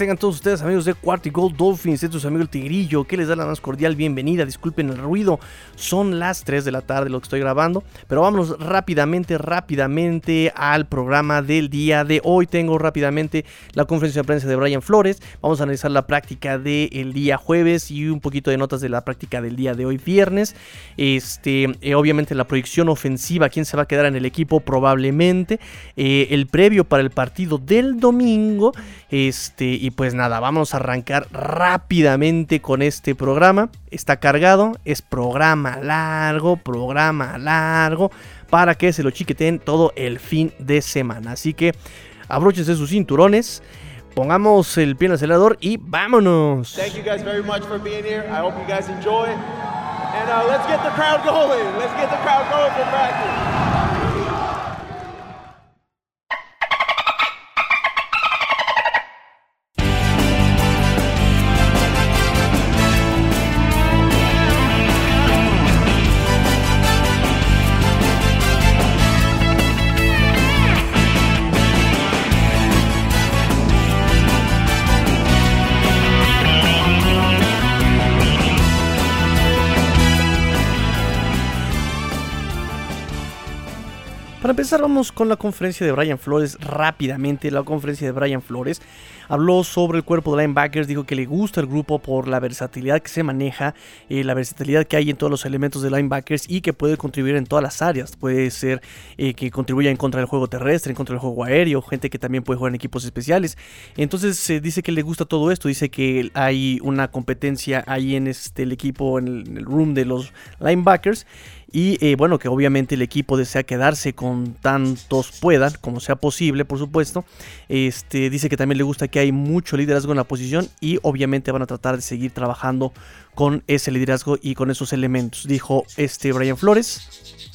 tengan todos ustedes amigos de Quarty Gold Dolphins, este es su amigo el Tigrillo, que les da la más cordial bienvenida, disculpen el ruido, son las 3 de la tarde lo que estoy grabando, pero vámonos rápidamente, rápidamente al programa del día de hoy, tengo rápidamente la conferencia de prensa de Brian Flores, vamos a analizar la práctica del día jueves y un poquito de notas de la práctica del día de hoy viernes, este, eh, obviamente la proyección ofensiva, quién se va a quedar en el equipo probablemente, eh, el previo para el partido del domingo, este, y pues nada, vamos a arrancar rápidamente con este programa. Está cargado, es programa largo, programa largo, para que se lo chiqueten todo el fin de semana. Así que abróchense sus cinturones. Pongamos el pie en el acelerador y vámonos. Thank you guys very much for being here. I hope you guys enjoy. And uh, let's get the crowd going. Let's get the crowd going for practice. Para empezar, vamos con la conferencia de Brian Flores rápidamente. La conferencia de Brian Flores habló sobre el cuerpo de linebackers, dijo que le gusta el grupo por la versatilidad que se maneja, eh, la versatilidad que hay en todos los elementos de linebackers y que puede contribuir en todas las áreas. Puede ser eh, que contribuya en contra del juego terrestre, en contra del juego aéreo, gente que también puede jugar en equipos especiales. Entonces se dice que le gusta todo esto, dice que hay una competencia ahí en este, el equipo, en el room de los linebackers. Y eh, bueno, que obviamente el equipo desea quedarse con tantos puedan, como sea posible, por supuesto. Este, dice que también le gusta que hay mucho liderazgo en la posición y obviamente van a tratar de seguir trabajando con ese liderazgo y con esos elementos, dijo este Brian Flores.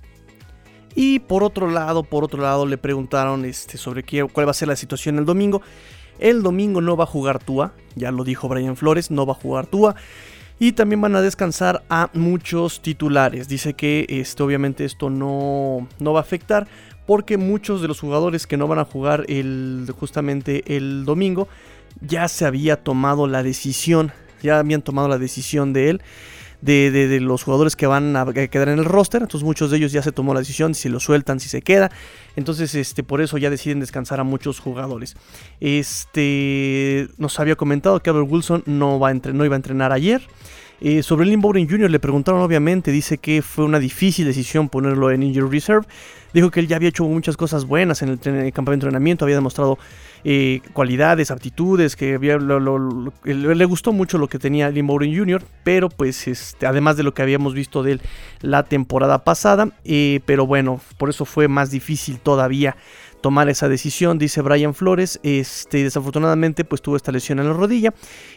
Y por otro lado, por otro lado le preguntaron este, sobre qué, cuál va a ser la situación el domingo. El domingo no va a jugar Tua, ya lo dijo Brian Flores, no va a jugar Tua. Y también van a descansar a muchos titulares. Dice que este, obviamente esto no, no va a afectar porque muchos de los jugadores que no van a jugar el, justamente el domingo ya se había tomado la decisión, ya habían tomado la decisión de él de, los jugadores que van a quedar en el roster. Entonces muchos de ellos ya se tomó la decisión si lo sueltan, si se queda. Entonces este, por eso ya deciden descansar a muchos jugadores. Este, nos había comentado que Albert Wilson no, va a no iba a entrenar ayer. Eh, sobre el Lynn Bowden Jr. le preguntaron obviamente, dice que fue una difícil decisión ponerlo en Injury Reserve. Dijo que él ya había hecho muchas cosas buenas en el, campamento de entrenamiento, había demostrado cualidades, aptitudes, que le gustó mucho lo que tenía Lynn Bowden Jr., pero pues este, además de lo que habíamos visto de él la temporada pasada, pero bueno, por eso fue más difícil todavía tomar esa decisión, dice Brian Flores. Este, desafortunadamente, pues tuvo esta lesión en la rodilla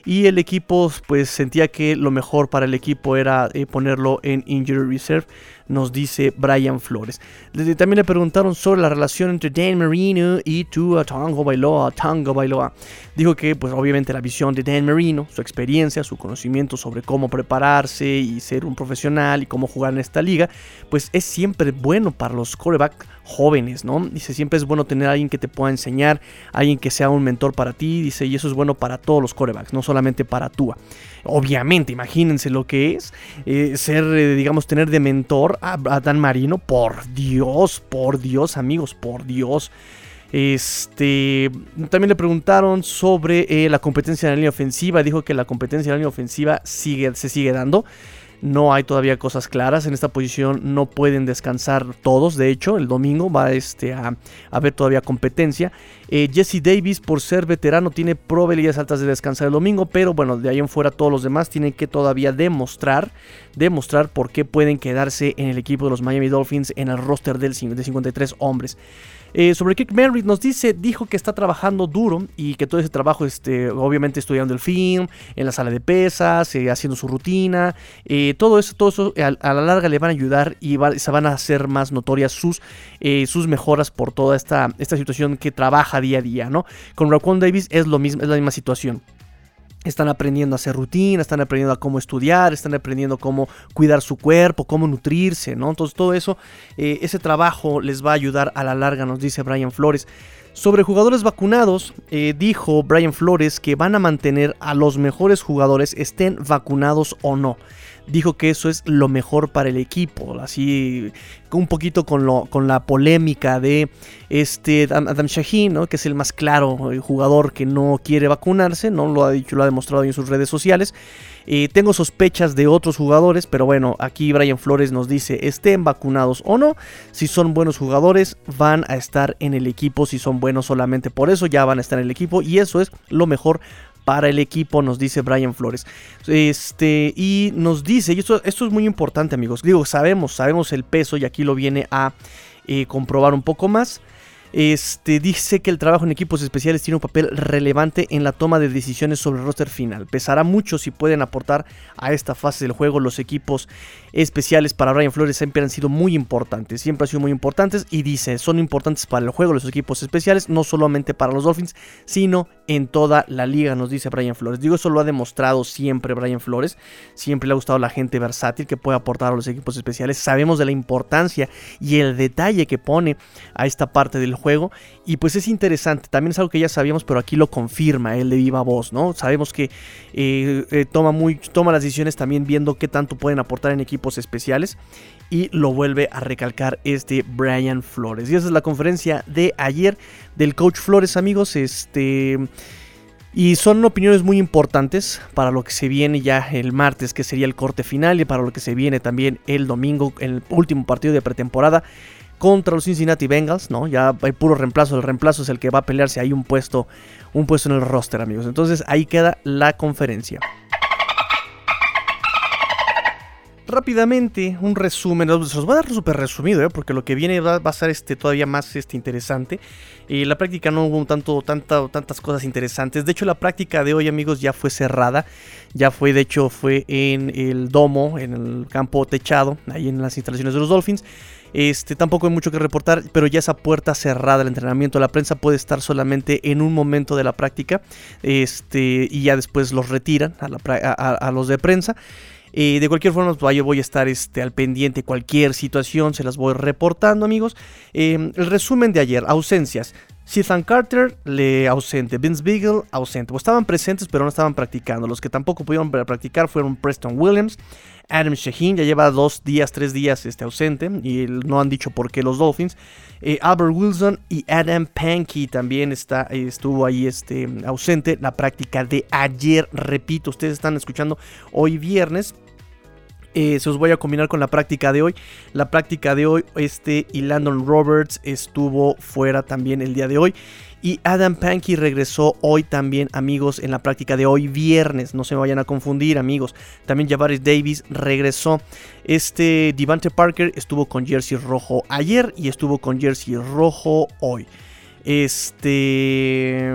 y el equipo, pues sentía que lo mejor para el equipo era eh, ponerlo en injury reserve nos dice Brian Flores. También le preguntaron sobre la relación entre Dan Marino y Tua Tango Bailoa. Tango Bailoa. Dijo que, pues obviamente la visión de Dan Marino, su experiencia, su conocimiento sobre cómo prepararse y ser un profesional y cómo jugar en esta liga, pues es siempre bueno para los corebacks jóvenes, ¿no? Dice, siempre es bueno tener a alguien que te pueda enseñar, alguien que sea un mentor para ti, dice, y eso es bueno para todos los corebacks, no solamente para Tua. Obviamente, imagínense lo que es eh, ser, eh, digamos, tener de mentor a, Dan Marino. Por Dios, por Dios, amigos, por Dios. Este, también le preguntaron sobre eh, la competencia en la línea ofensiva. Dijo que la competencia en la línea ofensiva sigue, se sigue dando. No hay todavía cosas claras en esta posición. No pueden descansar todos. De hecho, el domingo va este, a, haber todavía competencia. Eh, Jesse Davis, por ser veterano, tiene probabilidades altas de descansar el domingo. Pero bueno, de ahí en fuera todos los demás tienen que todavía demostrar, demostrar por qué pueden quedarse en el equipo de los Miami Dolphins en el roster del, de 53 hombres. Eh, sobre Kirk Merritt nos dice, dijo que está trabajando duro y que todo ese trabajo, este, obviamente estudiando el film, en la sala de pesas, eh, haciendo su rutina, eh, todo eso, todo eso a, la larga le van a ayudar y se van a hacer más notorias sus, sus mejoras por toda esta, esta situación que trabaja día a día, ¿no? Con Raquan Davis es lo mismo, es la misma situación. Están aprendiendo a hacer rutina, están aprendiendo a cómo estudiar, están aprendiendo cómo cuidar su cuerpo, cómo nutrirse, ¿no? Entonces todo eso, eh, ese trabajo les va a ayudar a la larga, nos dice Brian Flores. Sobre jugadores vacunados, eh, dijo Brian Flores que van a mantener a los mejores jugadores estén vacunados o no dijo que eso es lo mejor para el equipo. Así, un poquito con, lo, con la polémica de este Adam Shaheen, que es el más claro jugador que no quiere vacunarse, no lo ha dicho, lo ha demostrado en sus redes sociales. Eh, tengo sospechas de otros jugadores, pero bueno, aquí Brian Flores nos dice, estén vacunados o no, si son buenos jugadores van a estar en el equipo, si son buenos solamente por eso ya van a estar en el equipo y eso es lo mejor para el equipo, nos dice Brian Flores. Este, y nos dice, y esto, esto es muy importante amigos, digo, sabemos, sabemos el peso y aquí lo viene a eh, comprobar un poco más. Este, dice que el trabajo en equipos especiales tiene un papel relevante en la toma de decisiones sobre el roster final. Pesará mucho si pueden aportar a esta fase del juego. Los equipos especiales para Brian Flores siempre han sido muy importantes. Siempre han sido muy importantes y dice, son importantes para el juego los equipos especiales, no solamente para los Dolphins, sino en toda la liga, nos dice Brian Flores. Digo, eso lo ha demostrado siempre Brian Flores. Siempre le ha gustado la gente versátil que puede aportar a los equipos especiales. Sabemos de la importancia y el detalle que pone a esta parte del juego. Y pues es interesante, también es algo que ya sabíamos, pero aquí lo confirma él de viva voz, ¿no? Sabemos que eh, eh, toma, muy, toma las decisiones también viendo qué tanto pueden aportar en equipos especiales. Y lo vuelve a recalcar este Brian Flores. Y esa es la conferencia de ayer del coach Flores, amigos. Este. Y son opiniones muy importantes para lo que se viene ya el martes, que sería el corte final, y para lo que se viene también el domingo, el último partido de pretemporada contra los Cincinnati Bengals, ¿no? Ya hay puro reemplazo, el reemplazo es el que va a pelearse ahí un puesto, un puesto en el roster, amigos. Entonces ahí queda la conferencia. Rápidamente, un resumen, se los voy a dar súper resumido, ¿eh? porque lo que viene va, a ser este, todavía más este, interesante. Eh, la práctica no hubo tanto, tanta, tantas cosas interesantes. De hecho, la práctica de hoy, amigos, ya fue cerrada. Ya fue, de hecho, fue en el domo, en el campo techado, ahí en las instalaciones de los Dolphins. Este, tampoco hay mucho que reportar, pero ya esa puerta cerrada del entrenamiento. La prensa puede estar solamente en un momento de la práctica este, y ya después los retiran a, los de prensa. Eh, de cualquier forma, pues, yo voy a estar este, al pendiente cualquier situación, se las voy reportando, amigos. Em, el resumen de ayer, ausencias. Ethan Carter, le ausente. Vince Beagle, ausente. Pues estaban presentes, pero no estaban practicando. Los que tampoco pudieron practicar fueron Preston Williams, Adam Shaheen ya lleva dos días, tres días este, ausente y no han dicho por qué los Dolphins. Eh, Albert Wilson y Adam Pankey también está, estuvo ahí este, ausente. La práctica de ayer, repito, ustedes están escuchando hoy viernes. Eh, se os voy a combinar con la práctica de hoy. La práctica de hoy, este y Landon Roberts estuvo fuera también el día de hoy. Y Adam Pankey regresó hoy también, amigos, en la práctica de hoy viernes. No se vayan a confundir, amigos. También Javaris Davis regresó. Este Devante Parker estuvo con jersey rojo ayer y estuvo con jersey rojo hoy. Este.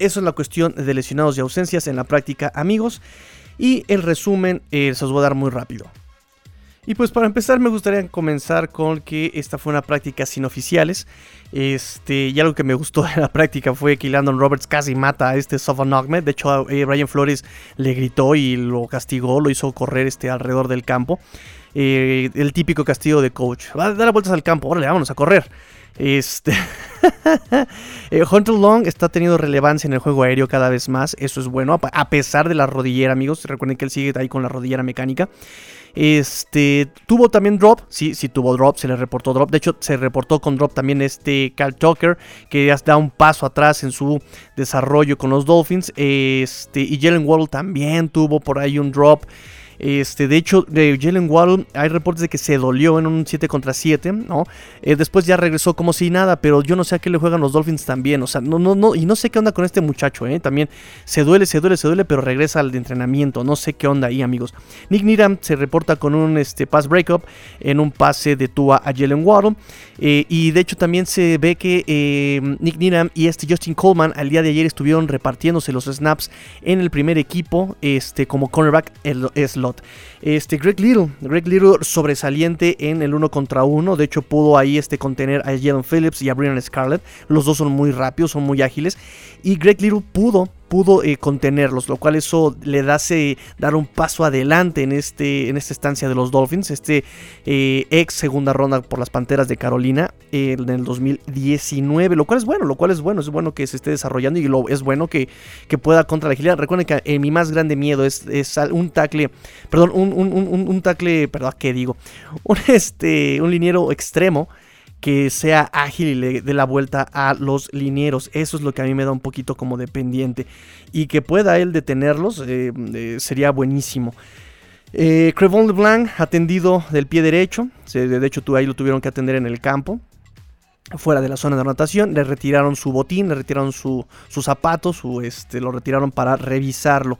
Eso es la cuestión de lesionados y ausencias en la práctica, amigos. Y el resumen eh, se os voy a dar muy rápido. Y pues para empezar me gustaría comenzar con que esta fue una práctica sin oficiales. Este, y algo que me gustó de la práctica fue que Landon Roberts casi mata a este Sofan Ahmed. De hecho, eh, Brian Flores le gritó y lo castigó, lo hizo correr este, alrededor del campo. Eh, el típico castigo de coach. Va a dar vueltas al campo, órale, vámonos a correr. Este eh, Hunter Long está teniendo relevancia en el juego aéreo cada vez más. Eso es bueno, a pesar de la rodillera, amigos. Recuerden que él sigue ahí con la rodillera mecánica. Este, tuvo también drop, sí, sí tuvo drop, se le reportó drop. De hecho, se reportó con drop también este Cal Tucker, que ya da un paso atrás en su desarrollo con los Dolphins. Este, y Jalen Waddle también tuvo por ahí un drop. Este, de hecho, de Jalen Waddle hay reportes de que se dolió en un 7 contra 7, ¿no? Eh, después ya regresó como si nada, pero yo no sé a qué le juegan los Dolphins también, o sea, no, no, no, y no sé qué onda con este muchacho, ¿eh? También se duele, se duele, se duele, pero regresa al entrenamiento, no sé qué onda ahí, amigos. Nick Niram se reporta con un este, pass breakup en un pase de Tua a Jalen Waddle, eh, y de hecho también se ve que eh, Nick Niram y este Justin Coleman al día de ayer estuvieron repartiéndose los snaps en el primer equipo, este, como cornerback el, este, Greg Little, Greg Little sobresaliente en el uno contra uno. De hecho, pudo ahí este, contener a Jalen Phillips y a Brian Scarlett. Los dos son muy rápidos, son muy ágiles. Y Greg Little pudo pudo eh, contenerlos, lo cual eso le hace dar un paso adelante en, este, en esta estancia de los Dolphins, este eh, ex segunda ronda por las Panteras de Carolina en el 2019, lo cual es bueno, lo cual es bueno, es bueno que se esté desarrollando y lo, es bueno que, que pueda contra la agilidad. Recuerden que eh, mi más grande miedo es, es un tackle, perdón, un, un, un, un tackle, perdón, ¿qué digo? Un, este, un liniero extremo que sea ágil y le dé la vuelta a los linieros. Eso es lo que a mí me da un poquito como dependiente. Y que pueda él detenerlos eh, eh, sería buenísimo. Eh, Crevon LeBlanc atendido del pie derecho. De hecho, ahí lo tuvieron que atender en el campo. Fuera de la zona de anotación. Le retiraron su botín, le retiraron su, su zapato, su, este, lo retiraron para revisarlo.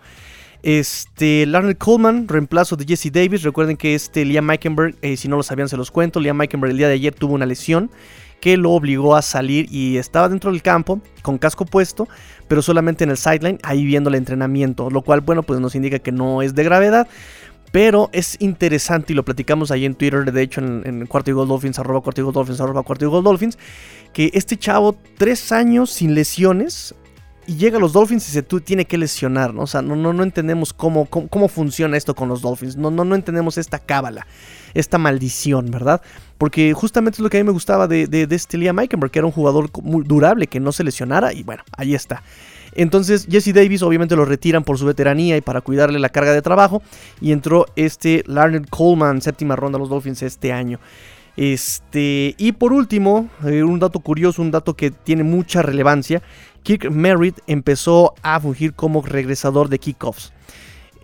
Este, Larry Coleman, reemplazo de Jesse Davis. Recuerden que este Liam Meikenberg, eh, si no lo sabían, se los cuento. Liam Meikenberg el día de ayer tuvo una lesión que lo obligó a salir y estaba dentro del campo con casco puesto, pero solamente en el sideline, ahí viendo el entrenamiento. Lo cual, bueno, pues nos indica que no es de gravedad. Pero es interesante y lo platicamos ahí en Twitter, de hecho en, en Cuarto y Dolphins, arroba Cuarto y Gold Dolphins, arroba Cuarto Dolphins, que este chavo, tres años sin lesiones, y llega a los Dolphins y se tiene que lesionar, ¿no? O sea, no, no, no entendemos cómo, cómo, funciona esto con los Dolphins. No, no, no entendemos esta cábala, esta maldición, ¿verdad? Porque justamente es lo que a mí me gustaba de, de, de este Liam Eikenberg, que era un jugador muy durable, que no se lesionara, y bueno, ahí está. Entonces Jesse Davis obviamente lo retiran por su veteranía y para cuidarle la carga de trabajo. Y entró este Larned Coleman, séptima ronda a los Dolphins este año. Este, y por último, eh, un dato curioso, un dato que tiene mucha relevancia, Kirk Merritt empezó a fungir como regresador de kickoffs.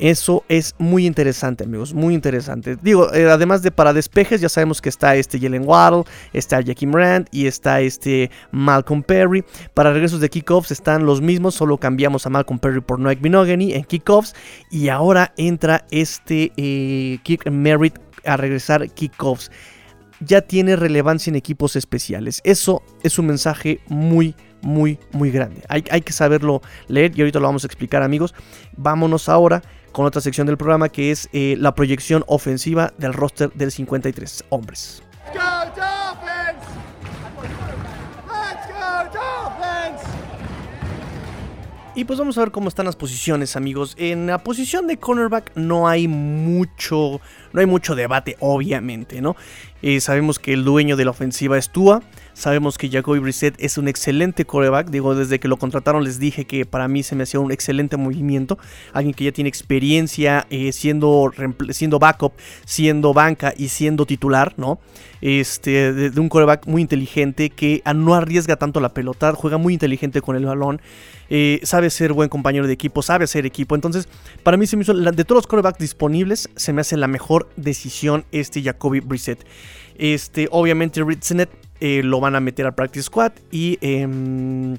Eso es muy interesante, amigos, muy interesante. Digo, eh, además de para despejes, ya sabemos que está este Jalen Waddle, está Jackie Rand y está este Malcolm Perry. Para regresos de kickoffs están los mismos, solo cambiamos a Malcolm Perry por Noek Minogany en kickoffs. Y ahora entra este eh, Kirk Merritt a regresar kickoffs. Ya tiene relevancia en equipos especiales. Eso es un mensaje muy, muy, muy grande. Hay, hay, que saberlo leer y ahorita lo vamos a explicar amigos. Vámonos ahora con otra sección del programa que es eh, la proyección ofensiva del roster del 53 hombres. Y pues vamos a ver cómo están las posiciones, amigos. En la posición de cornerback no hay mucho, no hay mucho debate, obviamente, ¿no? Eh, sabemos que el dueño de la ofensiva es Tua. Sabemos que Jacoby Brissett es un excelente coreback. Digo, desde que lo contrataron les dije que para mí se me hacía un excelente movimiento. Alguien que ya tiene experiencia eh, siendo, siendo backup, siendo banca y siendo titular, ¿no? Este, de, un coreback muy inteligente que no arriesga tanto la pelota, juega muy inteligente con el balón. Eh, sabe ser buen compañero de equipo, sabe hacer equipo. Entonces, para mí se me hizo, de todos los corebacks disponibles, se me hace la mejor decisión este Jacoby Brissett. Este, obviamente Ritzenet eh, lo van a meter al practice squad y em,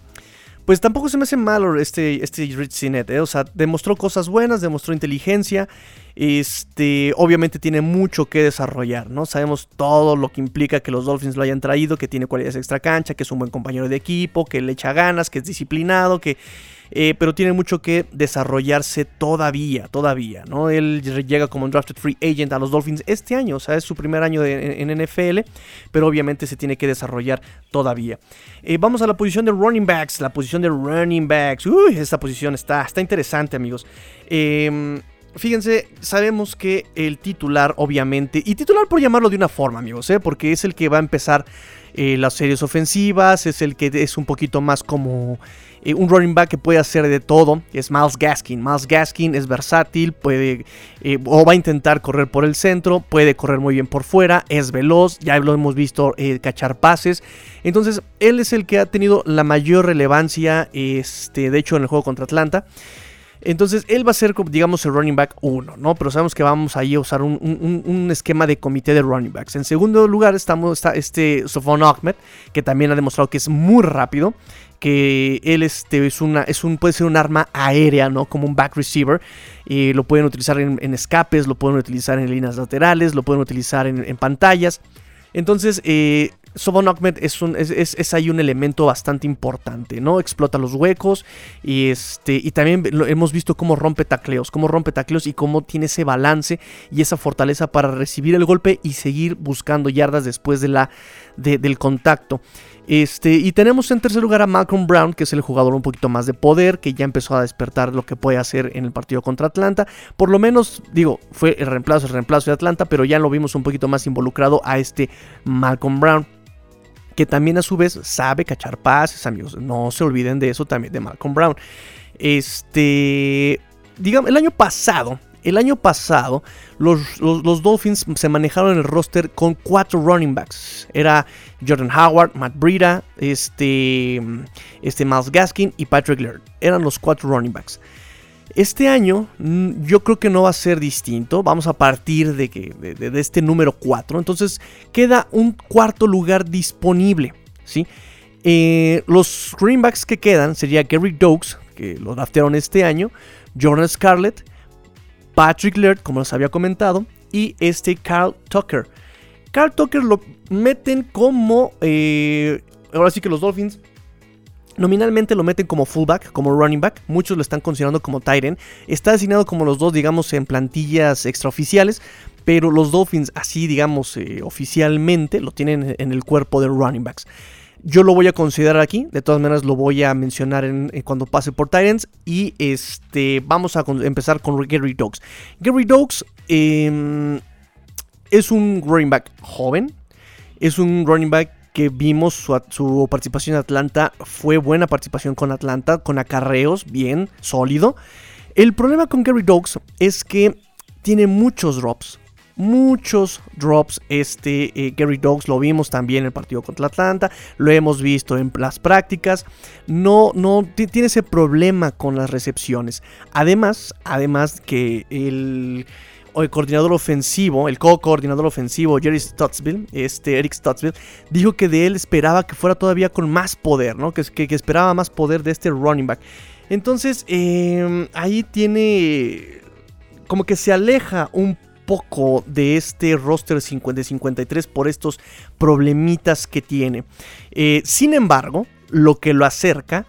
pues tampoco se me hace malo este, este Rich ¿eh? O sea, demostró cosas buenas, demostró inteligencia. Este, obviamente tiene mucho que desarrollar, ¿no? Sabemos todo lo que implica que los Dolphins lo hayan traído, que tiene cualidades extra cancha, que es un buen compañero de equipo, que le echa ganas, que es disciplinado, que eh, pero tiene mucho que desarrollarse todavía, todavía, ¿no? Él llega como un drafted free agent a los Dolphins este año, o sea, es su primer año en, NFL, pero obviamente se tiene que desarrollar todavía. Eh, vamos a la posición de running backs, la posición de running backs, uy, esta posición está, está interesante, amigos. Em, fíjense, sabemos que el titular, obviamente, y titular por llamarlo de una forma, amigos, ¿eh? porque es el que va a empezar eh, las series ofensivas, es el que es un poquito más como eh, un running back que puede hacer de todo es Miles Gaskin. Miles Gaskin es versátil, puede o va a intentar correr por el centro, puede correr muy bien por fuera, es veloz, ya lo hemos visto cachar pases. Entonces, él es el que ha tenido la mayor relevancia, este, de hecho, en el juego contra Atlanta. Entonces, él va a ser, digamos, el running back 1, ¿no? Pero sabemos que vamos ahí a usar un, esquema de comité de running backs. En segundo lugar estamos, está este Sofon Ahmed, que también ha demostrado que es muy rápido que él este, es una, es un, puede ser un arma aérea, ¿no? Como un back receiver. Y lo pueden utilizar en, escapes, lo pueden utilizar en líneas laterales, lo pueden utilizar en, pantallas. Entonces, eh, Sobon Ahmed es, ahí un elemento bastante importante, ¿no? Explota los huecos y, este, también hemos visto cómo rompe tacleos, cómo rompe tacleos y cómo tiene ese balance y esa fortaleza para recibir el golpe y seguir buscando yardas después de la, del contacto. Este, y tenemos en tercer lugar a Malcolm Brown, que es el jugador un poquito más de poder, que ya empezó a despertar lo que puede hacer en el partido contra Atlanta. Por lo menos, digo, fue el reemplazo, el reemplazo de Atlanta, pero ya lo vimos un poquito más involucrado a este Malcolm Brown que también a su vez sabe cachar pases, amigos. No se olviden de eso también de Malcolm Brown. Este, digamos, el año pasado, el año pasado, los, los, Dolphins se manejaron en el roster con cuatro running backs. Era Jordan Howard, Matt Breida, este, este Miles Gaskin y Patrick Laird. Eran los cuatro running backs. Este año mm, yo creo que no va a ser distinto. Vamos a partir de, que, de, este número 4. Entonces queda un cuarto lugar disponible. ¿sí? Eh, los greenbacks que quedan sería Gary Dokes, que lo draftearon este año, Jordan Scarlett, Patrick Laird, como les había comentado, y este Carl Tucker. Carl Tucker lo meten como... Eh, ahora sí que los Dolphins Nominalmente lo meten como fullback, como running back. Muchos lo están considerando como end. Está designado como los dos, digamos, en plantillas extraoficiales. Pero los Dolphins, así digamos, eh, oficialmente, lo tienen en el cuerpo de running backs. Yo lo voy a considerar aquí, de todas maneras lo voy a mencionar en, cuando pase por Titans. Y este, vamos a empezar con Gary Dogs. Gary Dogs em, es un running back joven, es un running back que vimos su, participación en Atlanta fue buena participación con Atlanta, con acarreos, bien, sólido. El problema con Gary Dogs es que tiene muchos drops muchos drops este eh, Gary Dogs lo vimos también en el partido contra Atlanta lo hemos visto en las prácticas no no tiene ese problema con las recepciones además además que el, coordinador ofensivo el co-coordinador ofensivo Jerry Stuttsville este Eric Stuttsville dijo que de él esperaba que fuera todavía con más poder no que, que, esperaba más poder de este running back entonces em, ahí tiene como que se aleja un poco de este roster 50-53 por estos problemitas que tiene. Eh, sin embargo, lo que lo acerca,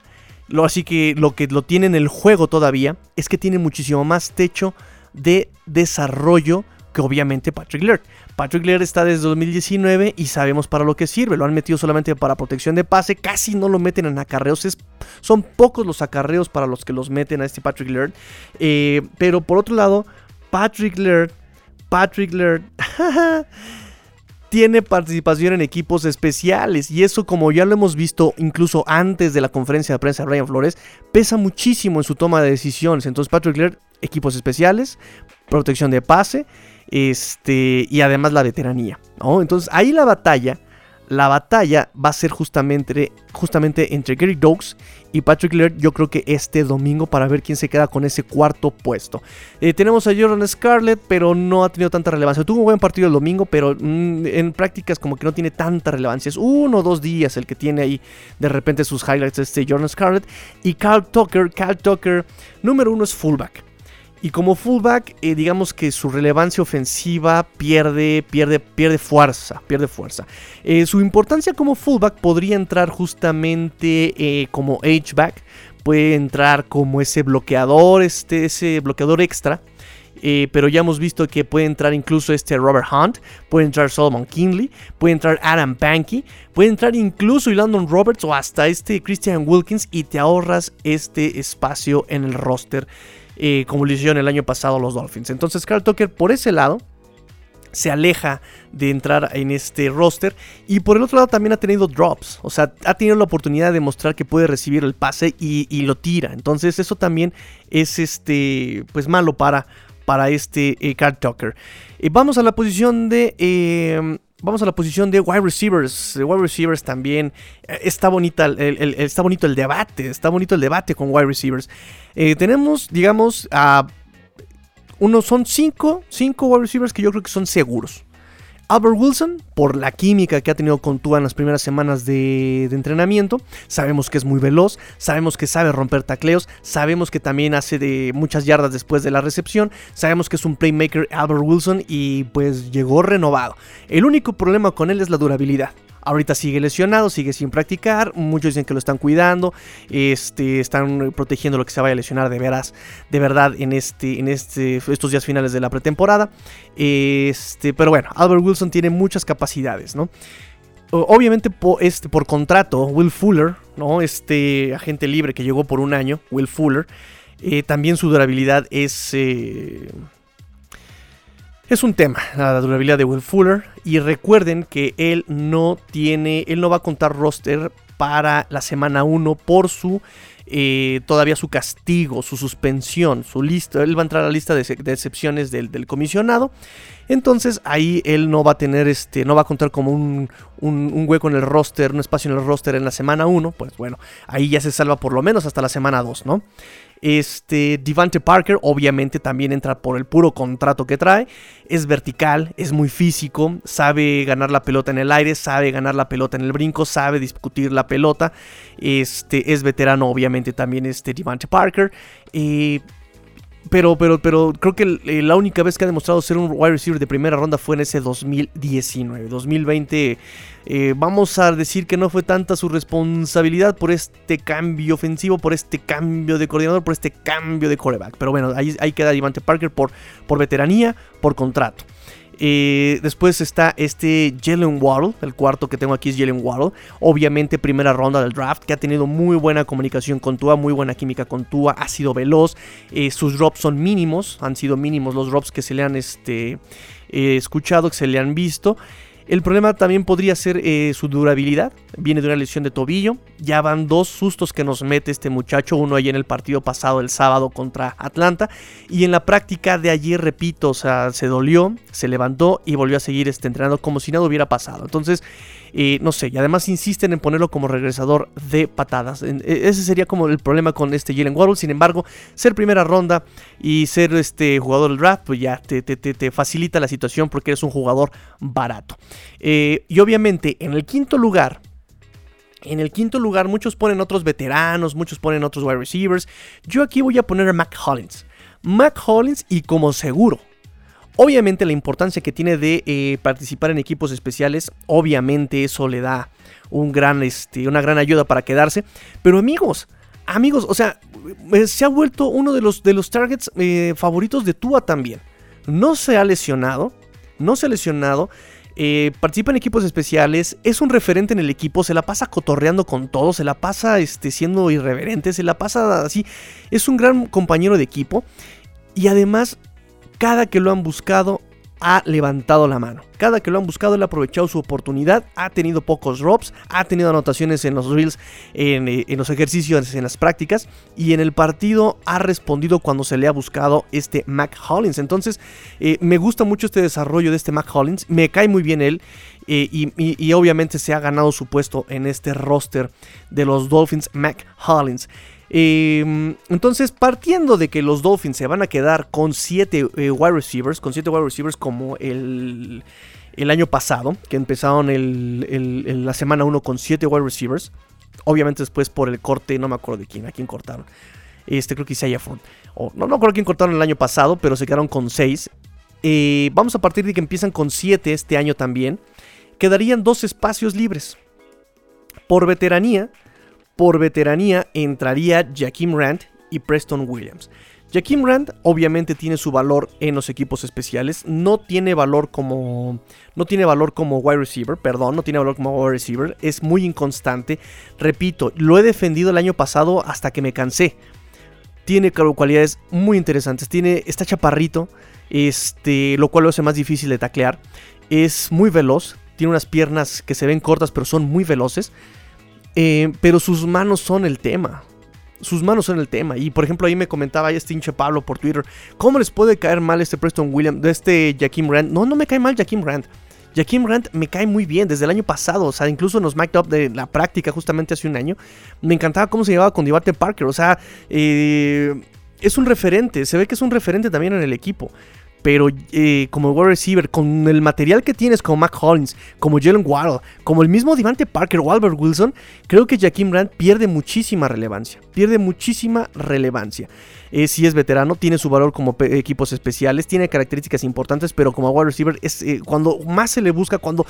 lo, así que lo que lo tiene en el juego todavía, es que tiene muchísimo más techo de desarrollo que obviamente Patrick Laird. Patrick Laird está desde 2019 y sabemos para lo que sirve. Lo han metido solamente para protección de pase. Casi no lo meten en acarreos. son pocos los acarreos para los que los meten a este Patrick Laird. Eh, pero por otro lado, Patrick Laird Patrick Laird tiene participación en equipos especiales y eso como ya lo hemos visto incluso antes de la conferencia de prensa de Brian Flores, pesa muchísimo en su toma de decisiones. Entonces Patrick Laird, equipos especiales, protección de pase este, y además la veteranía. Entonces ahí la batalla la batalla va a ser justamente, justamente entre Gary Dogs y Patrick Laird. Yo creo que este domingo para ver quién se queda con ese cuarto puesto. Eh, tenemos a Jordan Scarlett, pero no ha tenido tanta relevancia. Tuvo un buen partido el domingo, pero mm, en prácticas como que no tiene tanta relevancia. Es uno o dos días el que tiene ahí de repente sus highlights este Jordan Scarlett. Y Carl Tucker, Carl Tucker, número uno es fullback. Y como fullback, eh, digamos que su relevancia ofensiva pierde, pierde, pierde fuerza, pierde fuerza. Eh, su importancia como fullback podría entrar justamente eh, como H-back, puede entrar como ese bloqueador, este, ese bloqueador extra. pero ya hemos visto que puede entrar incluso este Robert Hunt, puede entrar Solomon Kinley, puede entrar Adam Pankey, puede entrar incluso Landon Roberts o hasta este Christian Wilkins y te ahorras este espacio en el roster eh, como lo hicieron el año pasado los Dolphins. Entonces Carl Tucker por ese lado se aleja de entrar en este roster. Y por el otro lado también ha tenido drops. O sea, ha tenido la oportunidad de mostrar que puede recibir el pase y, lo tira. Entonces eso también es este, pues malo para, para este eh, Carl Tucker. Eh, vamos a la posición de Vamos a la posición de wide receivers. De wide receivers también eh, está, bonita el, está bonito el debate. Está bonito el debate con wide receivers. Eh, tenemos, digamos, a. uno, son cinco, cinco wide receivers que yo creo que son seguros. Albert Wilson, por la química que ha tenido con Tua en las primeras semanas de, entrenamiento, sabemos que es muy veloz, sabemos que sabe romper tacleos, sabemos que también hace de muchas yardas después de la recepción, sabemos que es un playmaker Albert Wilson y pues llegó renovado. El único problema con él es la durabilidad. Ahorita sigue lesionado, sigue sin practicar. Muchos dicen que lo están cuidando. Este, están protegiendo lo que se vaya a lesionar de veras, de verdad, en este, en este, estos días finales de la pretemporada. Este, pero bueno, Albert Wilson tiene muchas capacidades, ¿no? obviamente por, este, por contrato, Will Fuller, ¿no? Este agente libre que llegó por un año, Will Fuller, eh, también su durabilidad es... Eh, es un tema, la durabilidad de Will Fuller. Y recuerden que él no tiene, él no va a contar roster para la semana 1 por su eh, todavía su castigo, su suspensión, su lista. Él va a entrar a la lista de, excepciones del, comisionado. Entonces ahí él no va a tener este, no va a contar como un, un, hueco en el roster, un espacio en el roster en la semana 1. Pues bueno, ahí ya se salva por lo menos hasta la semana 2, ¿no? Este Devante Parker obviamente también entra por el puro contrato que trae. Es vertical, es muy físico, sabe ganar la pelota en el aire, sabe ganar la pelota en el brinco, sabe discutir la pelota. Este es veterano obviamente también este Devante Parker. Eh, pero, pero, pero creo que eh, la única vez que ha demostrado ser un wide receiver de primera ronda fue en ese 2019. 2020, eh, vamos a decir que no fue tanta su responsabilidad por este cambio ofensivo, por este cambio de coordinador, por este cambio de coreback. Pero bueno, ahí, ahí queda Devante Parker por, por veteranía, por contrato. Eh, después está este Jalen Waddle, el cuarto que tengo aquí es Jalen Waddle. Obviamente primera ronda del draft, que ha tenido muy buena comunicación con Tua, muy buena química con Tua, ha sido veloz. Eh, sus drops son mínimos, han sido mínimos los drops que se le han este, eh, escuchado, que se le han visto. El problema también podría ser eh, su durabilidad. Viene de una lesión de tobillo. Ya van dos sustos que nos mete este muchacho. Uno ahí en el partido pasado, el sábado contra Atlanta. Y en la práctica de ayer, repito, o sea, se dolió, se levantó y volvió a seguir este, entrenando como si nada hubiera pasado. Entonces, no sé, y además insisten en ponerlo como regresador de patadas. E, ese sería como el problema con este Jalen Waddle. Sin embargo, ser primera ronda y ser este jugador del draft, pues ya te, te, facilita la situación porque eres un jugador barato. Eh, y obviamente, en el quinto lugar, en el quinto lugar, muchos ponen otros veteranos, muchos ponen otros wide receivers. Yo aquí voy a poner a Mac Hollins. Mac Hollins y como seguro, Obviamente la importancia que tiene de eh, participar en equipos especiales, obviamente eso le da un gran, este, una gran ayuda para quedarse. Pero amigos, amigos, o sea, eh, se ha vuelto uno de los, de los targets eh, favoritos de Tua también. No se ha lesionado, no se ha lesionado. participa en equipos especiales, es un referente en el equipo, se la pasa cotorreando con todo, se la pasa este, siendo irreverente, se la pasa así, es un gran compañero de equipo y además cada que lo han buscado ha levantado la mano. Cada que lo han buscado, él ha aprovechado su oportunidad. Ha tenido pocos drops, ha tenido anotaciones en los reels, en, eh, los ejercicios, en las prácticas. Y en el partido ha respondido cuando se le ha buscado este Mac Hollins. Entonces, eh, me gusta mucho este desarrollo de este Mac Hollins. Me cae muy bien él. Eh, y, y, obviamente se ha ganado su puesto en este roster de los Dolphins Mac Hollins. Em, entonces, partiendo de que los Dolphins se van a quedar con 7 eh, wide receivers, con 7 wide receivers como el, el año pasado, que empezaron la semana 1 con 7 wide receivers. Obviamente después por el corte, no me acuerdo de quién, a quién cortaron. Este creo que Isaiah Ford. O, no, no acuerdo quién cortaron el año pasado, pero se quedaron con 6. Eh, vamos a partir de que empiezan con 7 este año también. Quedarían dos espacios libres. Por veteranía, por veteranía entraría Jaquim Rand y Preston Williams. Jaquim Rand obviamente tiene su valor en los equipos especiales, no tiene valor como no tiene valor como wide receiver, perdón, no tiene valor como wide receiver, es muy inconstante. Repito, lo he defendido el año pasado hasta que me cansé. Tiene cualidades muy interesantes, tiene está chaparrito, este, lo cual lo hace más difícil de taclear. Es muy veloz, tiene unas piernas que se ven cortas pero son muy veloces. Eh, pero sus manos son el tema. Sus manos son el tema. Y por ejemplo, ahí me comentaba este hinche Pablo por Twitter. ¿Cómo les puede caer mal este Preston Williams, de este Jaquim Rand? No, no me cae mal Jaquim Rand. Jaquim Rand me cae muy bien desde el año pasado. O sea, incluso en los Up de la práctica justamente hace un año. Me encantaba cómo se llevaba con Divate Parker. O sea, eh, es un referente. Se ve que es un referente también en el equipo pero eh, como wide receiver, con el material que tienes como Mac Hollins, como Jalen Waddle, como el mismo Devante Parker o Albert Wilson, creo que Jaquim Brandt pierde muchísima relevancia. Pierde muchísima relevancia. Eh, si es veterano, tiene su valor como equipos especiales, tiene características importantes, pero como wide receiver, eh, cuando más se le busca, cuando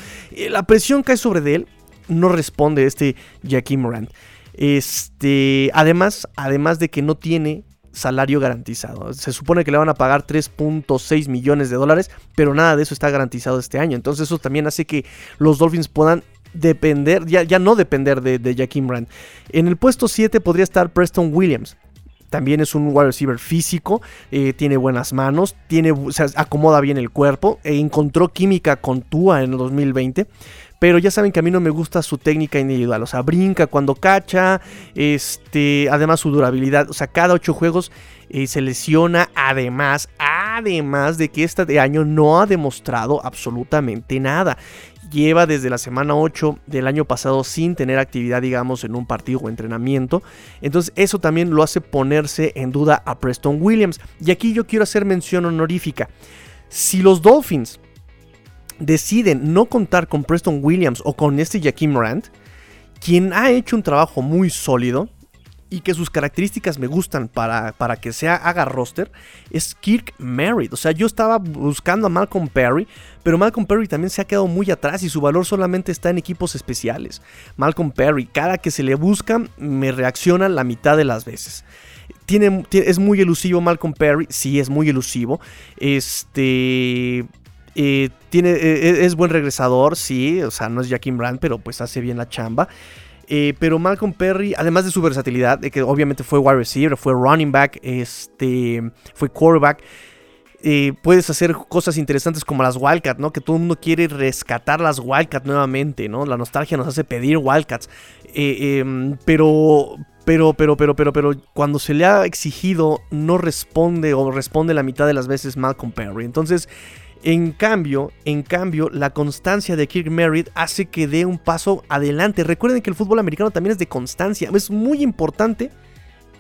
la presión cae sobre de él, no responde este Jaquim Brandt. Este, además, además de que no tiene salario garantizado. Se supone que le van a pagar 3.6 millones de dólares, pero nada de eso está garantizado este año. Entonces eso también hace que los Dolphins puedan depender, ya, ya no depender de, de Jaquim Brand. En el puesto 7 podría estar Preston Williams. También es un wide receiver físico, eh, tiene buenas manos, tiene, acomoda bien el cuerpo, e encontró química con Tua en el 2020. Pero ya saben que a mí no me gusta su técnica individual. O sea, brinca cuando cacha. Este. Además, su durabilidad. O sea, cada ocho juegos eh, se lesiona. Además, además de que este año no ha demostrado absolutamente nada lleva desde la semana 8 del año pasado sin tener actividad, digamos, en un partido o entrenamiento. Entonces eso también lo hace ponerse en duda a Preston Williams. Y aquí yo quiero hacer mención honorífica. Si los Dolphins deciden no contar con Preston Williams o con este Jaquim Rand, quien ha hecho un trabajo muy sólido, y que sus características me gustan para, para que sea haga roster es Kirk Merritt. O sea, yo estaba buscando a Malcolm Perry, pero Malcolm Perry también se ha quedado muy atrás y su valor solamente está en equipos especiales. Malcolm Perry, cada que se le busca, me reacciona la mitad de las veces. Tiene, es muy elusivo Malcolm Perry, sí, es muy elusivo. Este. Tiene, eh, es buen regresador, sí, o sea, no es Jackie Brand, pero pues hace bien la chamba. Eh, pero Malcolm Perry, además de su versatilidad, de que obviamente fue wide receiver, fue running back, este, fue quarterback. Eh, puedes hacer cosas interesantes como las Wildcats, ¿no? Que todo el mundo quiere rescatar las Wildcats nuevamente, ¿no? La nostalgia nos hace pedir Wildcats. Eh, em, pero, pero, pero, pero, pero, pero, cuando se le ha exigido, no responde o responde la mitad de las veces Malcolm Perry. Entonces, en cambio, en cambio, la constancia de Kirk Merritt hace que dé un paso adelante. Recuerden que el fútbol americano también es de constancia. Es muy importante.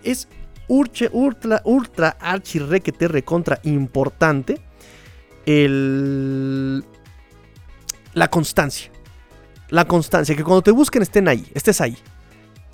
Es ultra, ultra, ultra archi requete recontra importante. El, la constancia. La constancia. Que cuando te busquen estén ahí. Estés ahí.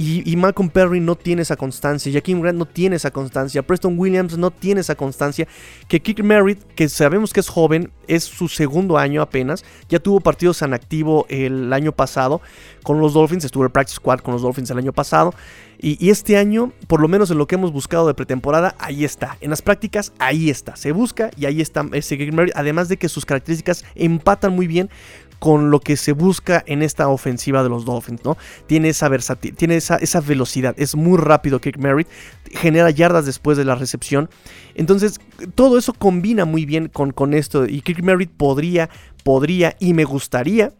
Y, Malcolm Perry no tiene esa constancia. Jaquim Grant no tiene esa constancia. Preston Williams no tiene esa constancia. Que Kick Merritt, que sabemos que es joven, es su segundo año apenas. Ya tuvo partidos en activo el año pasado con los Dolphins. Estuvo en Practice Squad con los Dolphins el año pasado. Y, este año, por lo menos en lo que hemos buscado de pretemporada, ahí está. En las prácticas, ahí está. Se busca y ahí está ese Kick Merritt. Además de que sus características empatan muy bien con lo que se busca en esta ofensiva de los Dolphins, ¿no? Tiene esa versatilidad, tiene esa, esa, velocidad, es muy rápido Kick Merritt, genera yardas después de la recepción. Entonces, todo eso combina muy bien con, con esto y Kick Merritt podría, podría y me gustaría,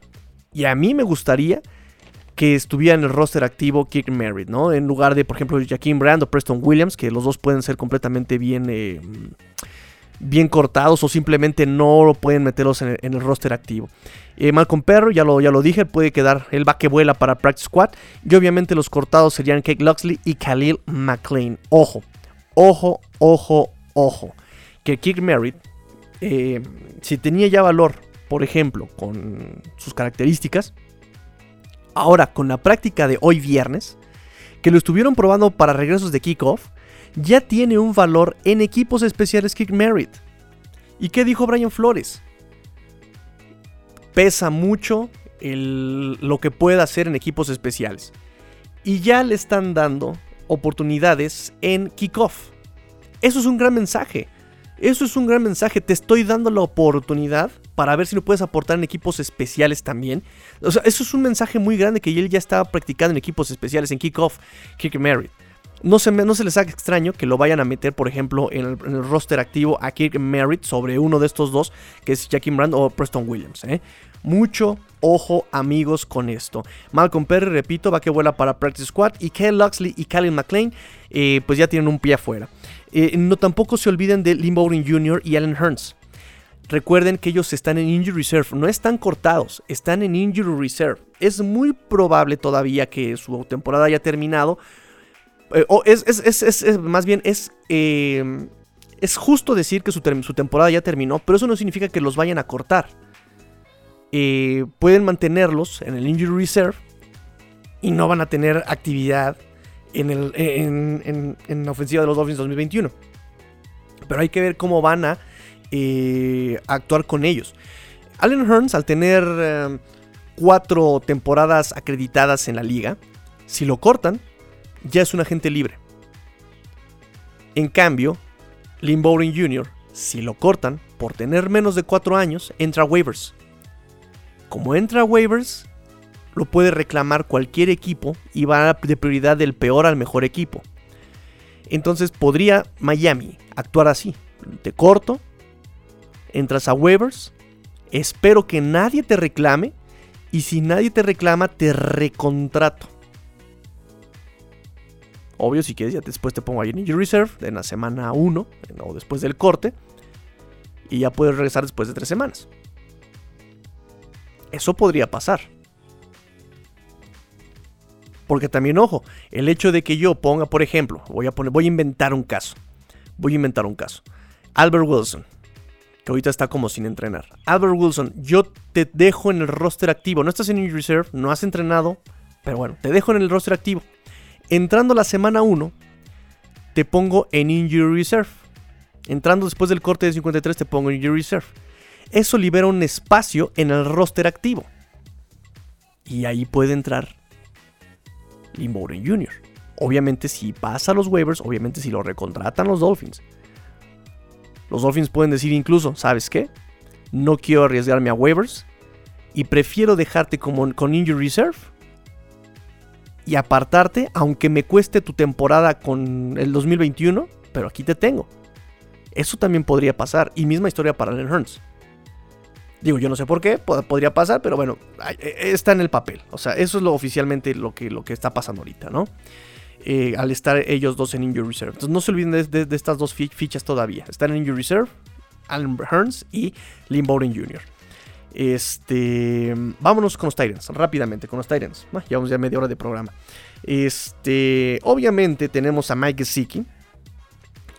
y a mí me gustaría que estuviera en el roster activo Kick Merritt, ¿no? En lugar de, por ejemplo, Jaquim Brand o Preston Williams, que los dos pueden ser completamente bien... Eh, bien cortados o simplemente no pueden meterlos en el, roster activo. Eh, Malcolm Perro, ya lo, ya lo dije, puede quedar el va que vuela para Practice Squad. Y obviamente los cortados serían Kate Luxley y Khalil McLean. Ojo, ojo, ojo, ojo. Que Kick Merritt, eh, si tenía ya valor, por ejemplo, con sus características, ahora con la práctica de hoy viernes, que lo estuvieron probando para regresos de kickoff, ya tiene un valor en equipos especiales Kick Merit. ¿Y qué dijo Brian Flores? Pesa mucho lo que pueda hacer en equipos especiales. Y ya le están dando oportunidades en kickoff. Eso es un gran mensaje. Eso es un gran mensaje. Te estoy dando la oportunidad para ver si lo puedes aportar en equipos especiales también. O sea, eso es un mensaje muy grande que él ya estaba practicando en equipos especiales, en kickoff, kick merit. No se, no se les haga extraño que lo vayan a meter, por ejemplo, en el, roster activo a Kirk Merritt sobre uno de estos dos, que es Jackie Brand o Preston Williams. ¿eh? Mucho ojo, amigos, con esto. Malcolm Perry, repito, va que vuela para Practice Squad. Y Kel Luxley y Calvin McLean, eh, pues ya tienen un pie afuera. Eh, no tampoco se olviden de Lim Bowling Jr. y Allen Hearns. Recuerden que ellos están en Injury Reserve, no están cortados, están en Injury Reserve. Es muy probable todavía que su temporada haya terminado eh, es, más bien, es, eh, es justo decir que su, temporada ya terminó, pero eso no significa que los vayan a cortar. Eh, pueden mantenerlos en el Injury Reserve y no van a tener actividad en, el, en, la ofensiva de los Dolphins 2021. Pero hay que ver cómo van a actuar con ellos. Allen Hearns, al tener cuatro temporadas acreditadas en la liga, si lo cortan, ya es un agente libre. En cambio, Lynn Jr., si lo cortan por tener menos de 4 años, entra a waivers. Como entra a waivers, lo puede reclamar cualquier equipo y va de prioridad del peor al mejor equipo. Entonces podría Miami actuar así. Te corto, entras a waivers, espero que nadie te reclame y si nadie te reclama te recontrato. Obvio, si quieres, ya después te pongo ahí en Injury Reserve en la semana 1 o después del corte. Y ya puedes regresar después de 3 semanas. Eso podría pasar. Porque también, ojo, el hecho de que yo ponga, por ejemplo, voy a poner, voy a inventar un caso. Voy a inventar un caso. Albert Wilson, que ahorita está como sin entrenar. Albert Wilson, yo te dejo en el roster activo. No estás en Injury Reserve, no has entrenado, pero bueno, te dejo en el roster activo. Entrando la semana 1, te pongo en Injury Reserve. Entrando después del corte de 53, te pongo en Injury Reserve. Eso libera un espacio en el roster activo. Y ahí puede entrar Lee Jr. Obviamente, si pasa los waivers, obviamente, si lo recontratan los Dolphins. Los Dolphins pueden decir incluso, ¿sabes qué? No quiero arriesgarme a waivers y prefiero dejarte como con Injury Reserve y apartarte, aunque me cueste tu temporada con el 2021, pero aquí te tengo. Eso también podría pasar. Y misma historia para Allen Hearns. Digo, yo no sé por qué, podría pasar, pero bueno, e, está en el papel. O sea, eso es lo oficialmente lo que, lo que está pasando ahorita, ¿no? Eh, al estar ellos dos en Injury Reserve. Entonces no se olviden de, estas dos fichas todavía. Están en Injury Reserve, Allen Hearns y Lynn Bowden Jr. Este, vámonos con los Titans, rápidamente con los. Ah, llevamos ya media hora de programa. Este, obviamente tenemos a Mike Gesicki.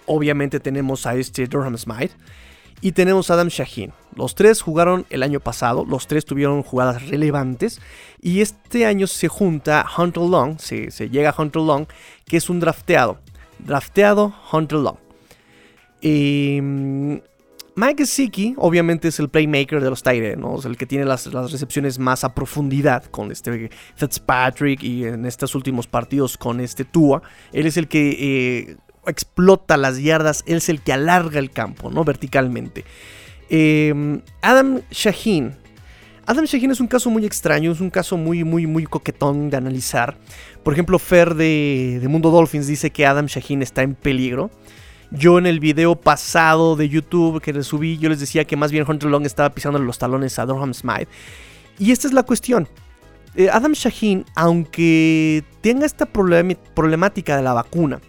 Obviamente tenemos a este Durham Smite. Y tenemos a Adam Shaheen. Los tres jugaron el año pasado, los tres tuvieron jugadas relevantes. Y este año se junta Hunter Long, se, se llega a Hunter Long, que es un drafteado. Drafteado Hunter Long. Eh, Mike Gesicki, obviamente, es el playmaker de los Titans, el que tiene las, recepciones más a profundidad con este Fitzpatrick y en estos últimos partidos con este Tua. Él es el que eh, explota las yardas, él es el que alarga el campo, ¿no? Verticalmente. Em, Adam Shaheen. Adam Shaheen es un caso muy extraño, es un caso muy, muy, muy coquetón de analizar. Por ejemplo, Fer de, de Mundo Dolphins dice que Adam Shaheen está en peligro. Yo en el video pasado de YouTube que les subí, yo les decía que más bien Hunter Long estaba pisando los talones a Durham Smite. Y esta es la cuestión. Eh, Adam Shaheen, aunque tenga esta problemática de la vacuna,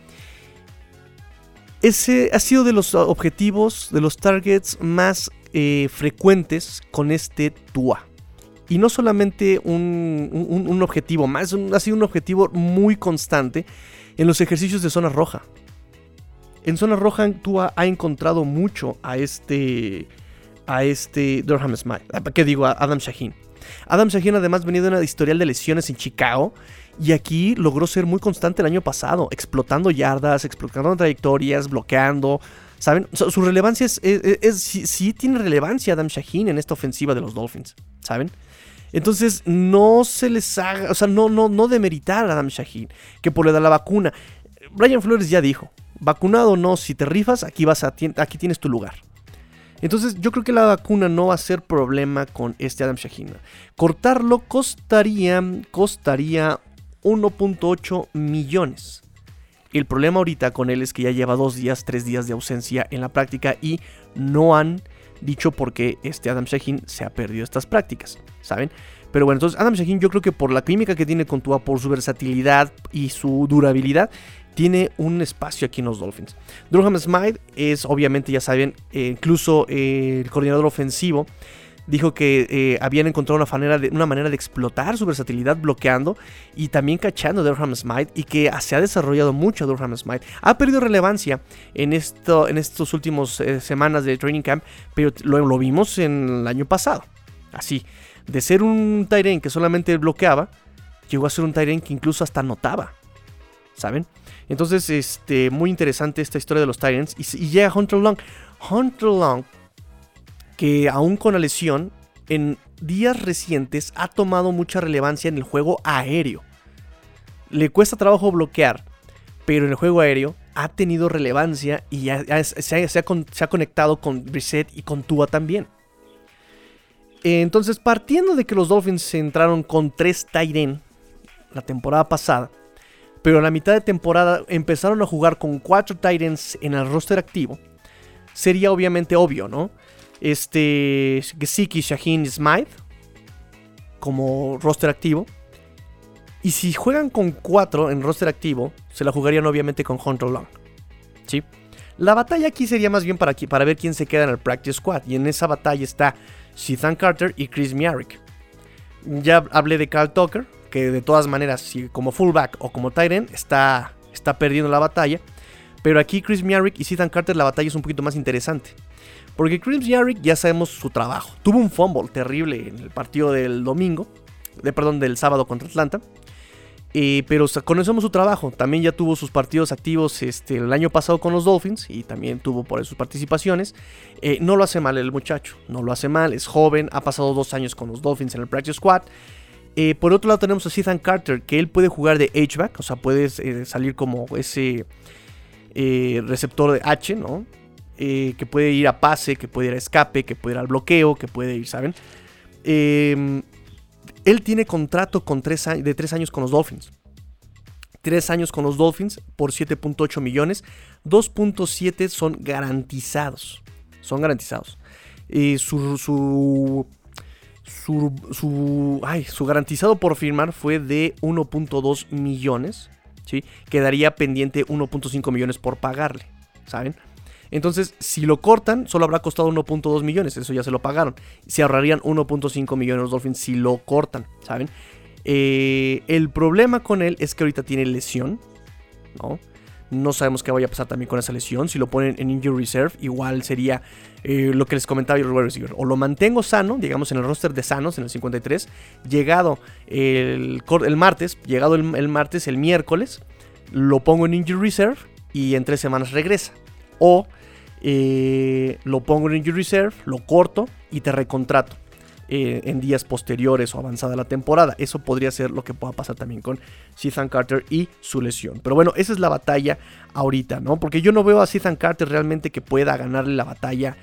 ese ha sido de los objetivos, de los targets más eh, frecuentes con este TUA. Y no solamente un, objetivo, más ha sido un objetivo muy constante en los ejercicios de zona roja. En zona roja tú ha, encontrado mucho a este a este Durham Smite. Ah, ¿Qué digo? A Adam Shaheen. Adam Shaheen además venía de una historial de lesiones en Chicago y aquí logró ser muy constante el año pasado, explotando yardas, explotando trayectorias, bloqueando. ¿Saben? Su, relevancia es, es, sí, tiene relevancia Adam Shaheen en esta ofensiva de los Dolphins. ¿Saben? Entonces, no se les haga, o sea, no, no, no demeritar a Adam Shaheen, que por le da la vacuna. Brian Flores ya dijo, vacunado o no, si te rifas, aquí, vas a, aquí tienes tu lugar. Entonces yo creo que la vacuna no va a ser problema con este Adam Shaheen. Cortarlo costaría, costaría 1.8 millones. El problema ahorita con él es que ya lleva dos días, tres días de ausencia en la práctica y no han dicho por qué este Adam Shaheen se ha perdido estas prácticas, ¿saben? Pero bueno, entonces Adam Shaheen yo creo que por la química que tiene con Tua, por su versatilidad y su durabilidad, tiene un espacio aquí en los Dolphins. Durham Smite es, obviamente, ya saben, eh, incluso eh, el coordinador ofensivo dijo que eh, habían encontrado una manera, de, una manera de explotar su versatilidad bloqueando y también cachando a Durham Smite y que se ha desarrollado mucho Durham Smite. Ha perdido relevancia en, esto, en estos últimos semanas de training camp, pero lo, vimos en el año pasado. Así, de ser un Tyren que solamente bloqueaba, llegó a ser un Tyren que incluso hasta anotaba. ¿Saben? Entonces, este, muy interesante esta historia de los Titans. Y, llega Hunter Long. Hunter Long, que aún con la lesión, en días recientes ha tomado mucha relevancia en el juego aéreo. Le cuesta trabajo bloquear, pero en el juego aéreo ha tenido relevancia y se, ha, conectado con Reset y con Tua también. entonces, partiendo de que los Dolphins entraron con tres Tyren la temporada pasada, pero a la mitad de temporada empezaron a jugar con cuatro Titans en el roster activo, sería obviamente obvio, ¿no? Este Gesicki, Shaheen Smythe como roster activo. Y si juegan con cuatro en roster activo, se la jugarían obviamente con Hunter Long. ¿Sí? La batalla aquí sería más bien para, ver quién se queda en el Practice Squad. Y en esa batalla está Ethan Carter y Chris Miarick. Ya hablé de Carl Tucker, que de todas maneras, si como fullback o como end, está, está perdiendo la batalla. Pero aquí Chris Miarick y Ethan Carter la batalla es un poquito más interesante. Porque Chris Miarick ya sabemos su trabajo. Tuvo un fumble terrible en el partido del domingo, de, perdón, del sábado contra Atlanta. Eh, pero conocemos su trabajo. También ya tuvo sus partidos activos este, el año pasado con los Dolphins y también tuvo por sus participaciones. Eh, no lo hace mal el muchacho, no lo hace mal, es joven, ha pasado dos años con los Dolphins en el Practice Squad. Eh, por otro lado tenemos a Ethan Carter, que él puede jugar de H-back, o sea, puede salir como ese receptor de H, ¿no? que puede ir a pase, que puede ir a escape, que puede ir al bloqueo, que puede ir, ¿saben? Eh, él tiene contrato con de 3 años con los Dolphins. 3 años con los Dolphins por 7.8 millones. 2.7 son garantizados. Son garantizados. Su, su, su, ay, su garantizado por firmar fue de 1.2 millones. ¿sí? Quedaría pendiente 1.5 millones por pagarle. ¿Saben? Entonces, si lo cortan, solo habrá costado 1.2 millones, eso ya se lo pagaron. Se ahorrarían 1.5 millones los Dolphins si lo cortan, ¿saben? Eh, el problema con él es que ahorita tiene lesión, ¿no? No sabemos qué vaya a pasar también con esa lesión. Si lo ponen en Injury Reserve, igual sería eh, lo que les comentaba yo, O lo mantengo sano, digamos en el roster de sanos, en el 53, llegado el, el martes, llegado el, el martes, el miércoles, lo pongo en Injury Reserve y en tres semanas regresa. O eh, lo pongo en Injury Reserve, lo corto y te recontrato. Eh, en días posteriores o avanzada la temporada. Eso podría ser lo que pueda pasar también con Ethan Carter y su lesión. Pero bueno, esa es la batalla ahorita, ¿no? Porque yo no veo a Ethan Carter realmente que pueda ganarle la batalla.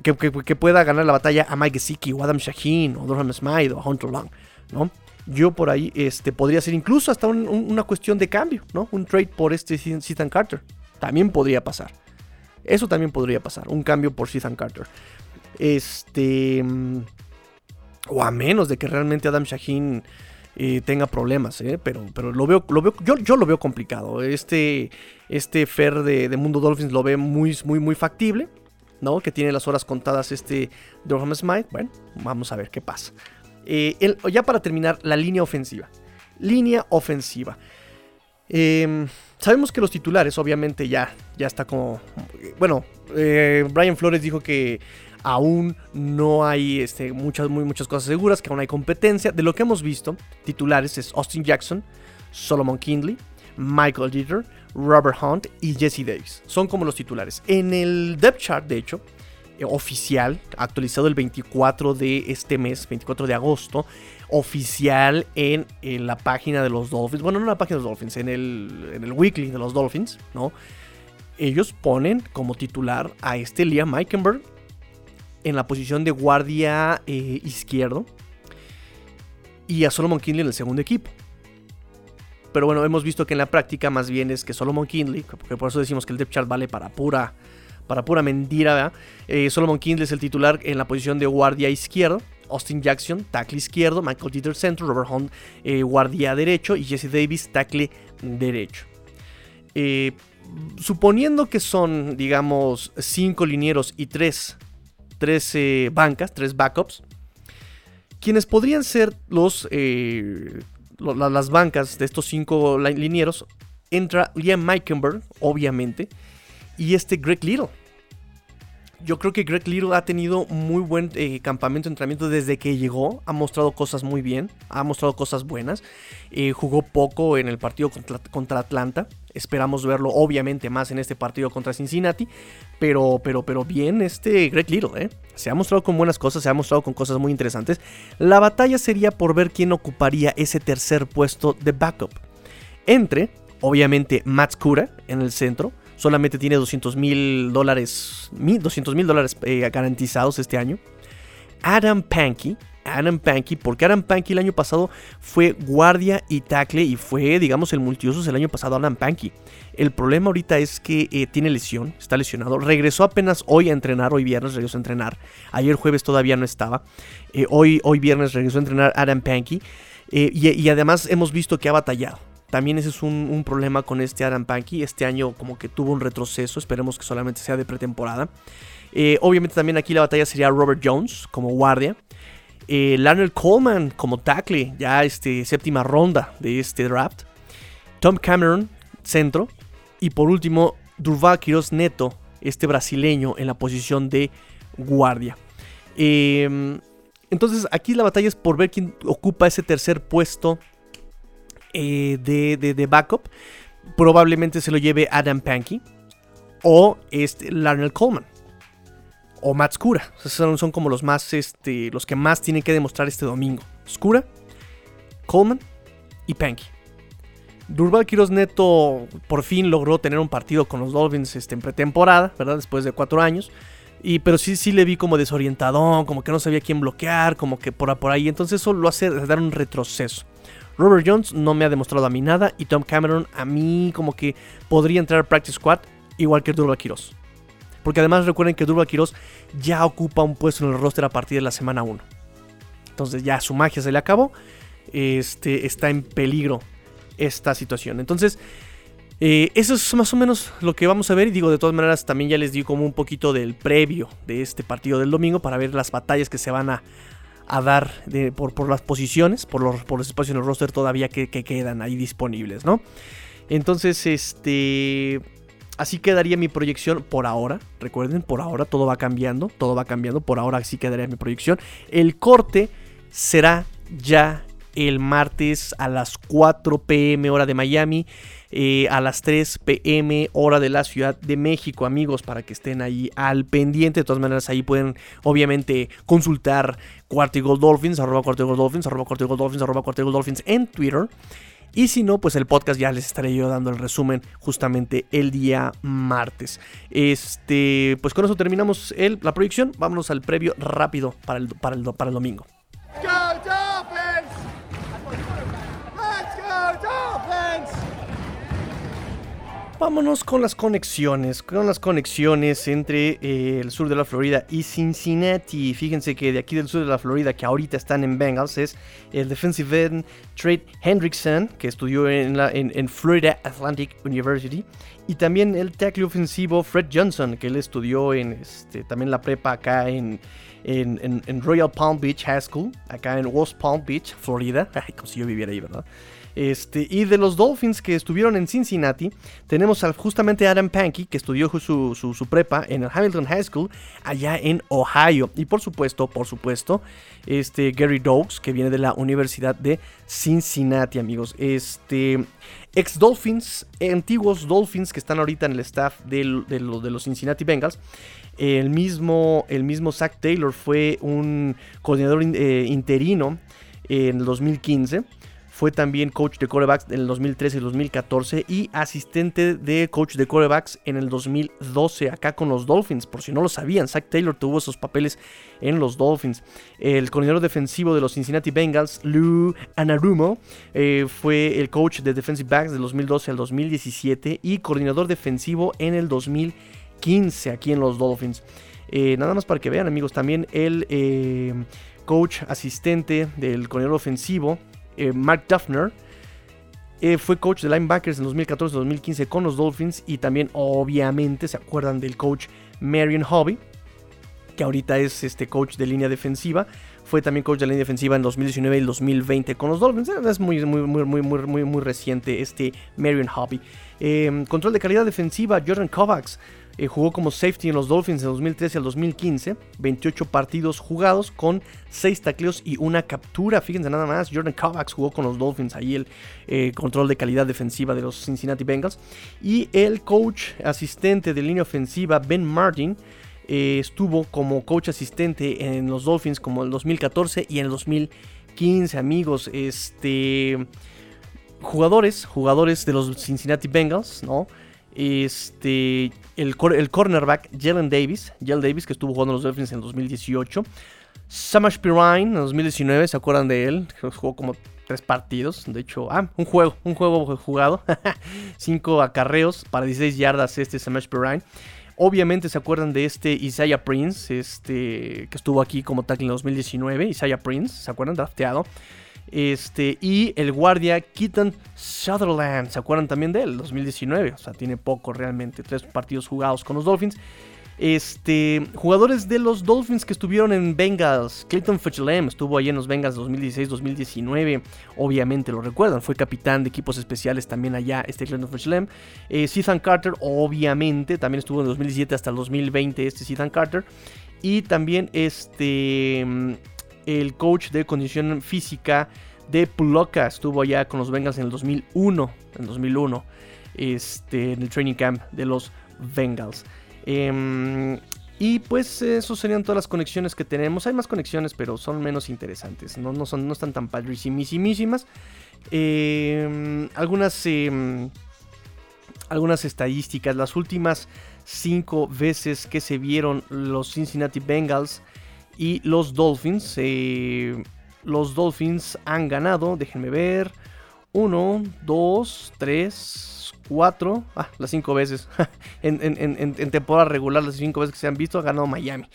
Que, pueda ganar la batalla a Mike Gesicki o Adam Shaheen o Durham Smythe o Hunter Long, ¿no? Yo por ahí este, podría ser incluso hasta una cuestión de cambio, ¿no? Un trade por este Ethan Carter. También podría pasar. Eso también podría pasar, un cambio por Ethan Carter. Este. O a menos de que realmente Adam Shaheen eh, tenga problemas, ¿eh? pero, pero lo veo, lo veo yo, lo veo complicado. Este, este Fer de, Mundo Dolphins lo ve muy, muy, muy factible, ¿no? Que tiene las horas contadas este Durham Smite. Bueno, vamos a ver qué pasa. Eh, ya para terminar, la línea ofensiva. Línea ofensiva. Eh, sabemos que los titulares, obviamente, ya, ya está como. Bueno, eh, Brian Flores dijo que aún no hay este, muchas, muchas cosas seguras, que aún hay competencia. De lo que hemos visto, titulares es Austin Jackson, Solomon Kindley, Michael Jeter, Robert Hunt y Jesse Davis. Son como los titulares. En el depth chart, de hecho, eh, oficial, actualizado el 24 de este mes, 24 de agosto, oficial en, la página de los Dolphins. Bueno, no en la página de los Dolphins, en el, en el weekly de los Dolphins, ¿no? Ellos ponen como titular a este Liam Meikenberg en la posición de guardia eh, izquierdo y a Solomon Kinley en el segundo equipo. Pero bueno, hemos visto que en la práctica más bien es que Solomon Kinley, porque por eso decimos que el depth chart vale para pura, para pura mentira. Eh, Solomon Kinley es el titular en la posición de guardia izquierdo Austin Jackson, tackle izquierdo, Michael Dieter centro, Robert Hunt, eh, guardia derecho y Jesse Davis, tackle derecho. Suponiendo que son, digamos, cinco linieros y tres, eh, bancas, tres backups, quienes podrían ser los, las bancas de estos cinco linieros, entra Liam Meikenberg, obviamente, y este Greg Little yo creo que Greg Little ha tenido muy buen eh, campamento entrenamiento desde que llegó. Ha mostrado cosas muy bien, ha mostrado cosas buenas. Eh, jugó poco en el partido contra, Atlanta. Esperamos verlo obviamente más en este partido contra Cincinnati. Pero, pero, pero bien este Greg Little, ¿eh? Se ha mostrado con buenas cosas, se ha mostrado con cosas muy interesantes. La batalla sería por ver quién ocuparía ese tercer puesto de backup. Entre, obviamente, Matt Cura en el centro solamente tiene 200 mil dólares, 200 mil dólares eh, garantizados este año. Adam Pankey. Adam Pankey, porque Adam Pankey el año pasado fue guardia y tackle y fue, digamos, el multiusos el año pasado Adam Pankey. El problema ahorita es que eh, tiene lesión, está lesionado. Regresó apenas hoy a entrenar, hoy viernes regresó a entrenar. Ayer jueves todavía no estaba. Eh, hoy, hoy viernes regresó a entrenar Adam Pankey. Eh, y, además hemos visto que ha batallado. También ese es un, problema con este Adam Pankey. Este año como que tuvo un retroceso. Esperemos que solamente sea de pretemporada. obviamente también aquí la batalla sería Robert Jones como guardia. Eh, Coleman como tackle, ya este, séptima ronda de este draft. Tom Cameron, centro. Y por último, Durval Quiroz Neto, este brasileño en la posición de guardia. Em, entonces aquí la batalla es por ver quién ocupa ese tercer puesto eh, de, backup. Probablemente se lo lleve Adam Pankey o este Larnell Coleman o Matt Skura. Son, son como los más, este, los que más tienen que demostrar este domingo. Skura, Coleman y Panky. Durval Quiroz Neto por fin logró tener un partido con los Dolphins este, en pretemporada, ¿verdad? Después de cuatro años. Y, pero sí, sí le vi como desorientadón, como que no sabía quién bloquear, como que por, ahí. Entonces eso lo hace dar un retroceso. Robert Jones no me ha demostrado a mí nada. Y Tom Cameron a mí como que podría entrar al practice squad igual que Durval Quiroz. Porque además recuerden que Durval Quiroz ya ocupa un puesto en el roster a partir de la semana 1. Entonces ya su magia se le acabó. Este, está en peligro esta situación. Entonces, eh, eso es más o menos lo que vamos a ver. Y digo, de todas maneras, también ya les di como un poquito del previo de este partido del domingo para ver las batallas que se van a, dar por, las posiciones, por los, por los espacios en el roster todavía que, que quedan ahí disponibles, ¿no? Entonces, este así quedaría mi proyección por ahora. Recuerden, por ahora todo va cambiando, todo va cambiando. Por ahora así quedaría mi proyección. El corte será ya el martes a las 4 pm hora de Miami, eh, a las 3 pm hora de la Ciudad de México, amigos, para que estén ahí al pendiente. De todas maneras, ahí pueden obviamente consultar Cuarto arroba arroba arroba en Twitter. Y si no, pues el podcast ya les estaré yo dando el resumen justamente el día martes. Este, pues con eso terminamos el, la proyección. Vámonos al previo rápido para el, para el, para el domingo. Vámonos con las conexiones, con las conexiones entre eh, el sur de la Florida y Cincinnati. Fíjense que de aquí del sur de la Florida, que ahorita están en Bengals, es el defensive end Trade Hendrickson, que estudió en, la, en, Florida Atlantic University. Y también el tackle ofensivo Fred Johnson, que él estudió en este, también la prepa acá en, en, Royal Palm Beach High School, acá en West Palm Beach, Florida. Ay, como si yo viviera ahí, ¿verdad? Este, y de los Dolphins que estuvieron en Cincinnati, tenemos justamente Adam Pankey, que estudió su, prepa en el Hamilton High School, allá en Ohio. Y por supuesto, por supuesto, este, Gary Dogs, que viene de la Universidad de Cincinnati, amigos. Este, ex Dolphins, antiguos Dolphins que están ahorita en el staff de, los Cincinnati Bengals. El mismo, el mismo Zach Taylor fue un coordinador eh, interino en el 2015. Fue también coach de corebacks en el 2013 y 2014 y asistente de coach de corebacks en el 2012 acá con los Dolphins. Por si no lo sabían, Zach Taylor tuvo esos papeles en los Dolphins. El coordinador defensivo de los Cincinnati Bengals, Lou Anarumo, eh, fue el coach de defensive backs del 2012 al 2017 y coordinador defensivo en el 2015 aquí en los Dolphins. Eh, nada más para que vean amigos, también el eh, coach asistente del coordinador ofensivo eh, Mark Duffner. Eh, fue coach de linebackers en 2014-2015 con los Dolphins y también obviamente se acuerdan del coach Marion Hobby, que ahorita es este coach de línea defensiva. Fue también coach de línea defensiva en 2019 y 2020 con los Dolphins. Es muy, muy, muy, muy, muy, muy reciente este Marion Hobby. Eh, control de calidad defensiva, Jordan Kovacs. Eh, jugó como safety en los Dolphins de 2013 al 2015, 28 partidos jugados con 6 tacleos y una captura. Fíjense nada más, Jordan Kovacs jugó con los Dolphins, ahí el eh, control de calidad defensiva de los Cincinnati Bengals. Y el coach asistente de línea ofensiva, Ben Martin, eh, estuvo como coach asistente en los Dolphins como en el 2014 y en el 2015, amigos. Este jugadores, jugadores de los Cincinnati Bengals, ¿no? Este, el, el cornerback Jalen Davis, Jalen Davis que estuvo jugando los Dolphins en 2018. Samash Pirine en 2019, ¿se acuerdan de él? Jugó como tres partidos, de hecho, ah, un juego, un juego jugado, cinco acarreos para 16 yardas este Samash Pirine. Obviamente se acuerdan de este Isaiah Prince, este que estuvo aquí como tackle en 2019, Isaiah Prince, ¿se acuerdan? Drafteado. Este, y el guardia Keaton Sutherland, ¿se acuerdan también de él? 2019, o sea, tiene poco realmente, tres partidos jugados con los Dolphins. Este, jugadores de los Dolphins que estuvieron en Bengals. Clayton Fetchlem estuvo ahí en los Bengals 2016-2019. Obviamente lo recuerdan. Fue capitán de equipos especiales también allá, este Clayton Fetchlem. Eh, Ethan Carter, obviamente, también estuvo en 2017 hasta el 2020 este Ethan Carter. Y también este, el coach de condición física de Puloka estuvo allá con los Bengals en el 2001. En 2001. Este, en el training camp de los Bengals. Em, y pues eso serían todas las conexiones que tenemos. Hay más conexiones, pero son menos interesantes. No, no, son, no están tan padrísimísimas. Em, algunas, em, algunas estadísticas. Las últimas cinco veces que se vieron los Cincinnati Bengals y los Dolphins. Eh, los Dolphins han ganado. Déjenme ver. Uno, dos, tres, 4, ah, las 5 veces, en, temporada regular, las 5 veces que se han visto, ha ganado Miami.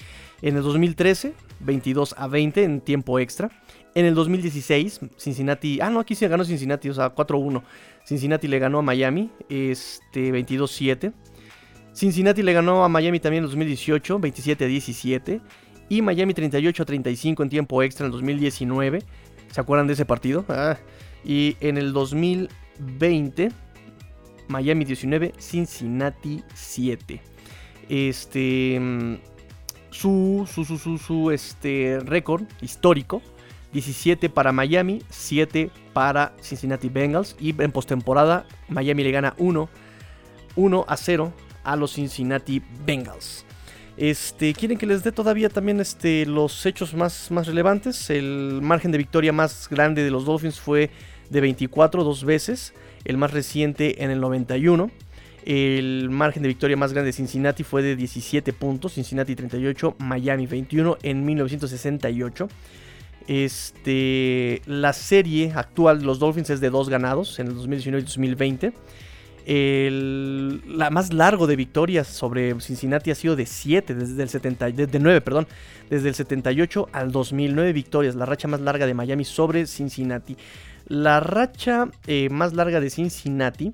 En el 2013, 22 a 20 en tiempo extra. En el 2016, Cincinnati, ah, no, aquí se ganó Cincinnati, o sea, 4-1. Cincinnati le ganó a Miami, este, 22-7. Cincinnati le ganó a Miami también en el 2018, 27 a 17. Y Miami 38 a 35 en tiempo extra en el 2019. ¿Se acuerdan de ese partido? Ah, y en el 2020 Miami 19, Cincinnati 7. Este. Su, su, su, su, este, récord histórico: 17 para Miami, 7 para Cincinnati Bengals. Y en postemporada, Miami le gana 1, 1 a 0 a los Cincinnati Bengals. Este, quieren que les dé todavía también este, los hechos más, relevantes. El margen de victoria más grande de los Dolphins fue de 24 dos veces el más reciente en el 91. El margen de victoria más grande de Cincinnati fue de 17 puntos, Cincinnati 38, Miami 21 en 1968. Este, la serie actual de los Dolphins es de dos ganados en el 2019 y 2020. El la más largo de victorias sobre Cincinnati ha sido de 7, desde el 70, de 9, perdón, desde el 78 al 2009 victorias, la racha más larga de Miami sobre Cincinnati. La racha eh, más larga de Cincinnati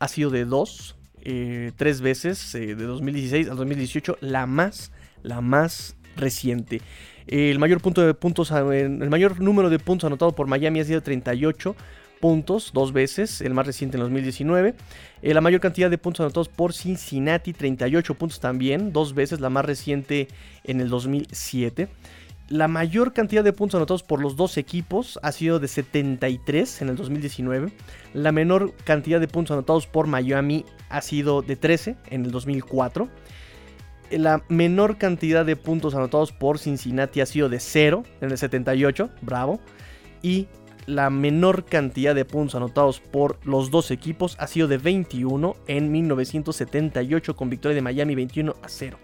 ha sido de dos, eh, tres veces, eh, de 2016 al 2018, la más, la más reciente. El mayor, punto de puntos, el mayor número de puntos anotado por Miami ha sido 38 puntos, dos veces, el más reciente en 2019. la mayor cantidad de puntos anotados por Cincinnati, 38 puntos también, dos veces, la más reciente en el 2007. La mayor cantidad de puntos anotados por los dos equipos ha sido de 73 en el 2019. La menor cantidad de puntos anotados por Miami ha sido de 13 en el 2004. La menor cantidad de puntos anotados por Cincinnati ha sido de 0 en el 78. Bravo. Y la menor cantidad de puntos anotados por los dos equipos ha sido de 21 en 1978 con victoria de Miami 21 a 0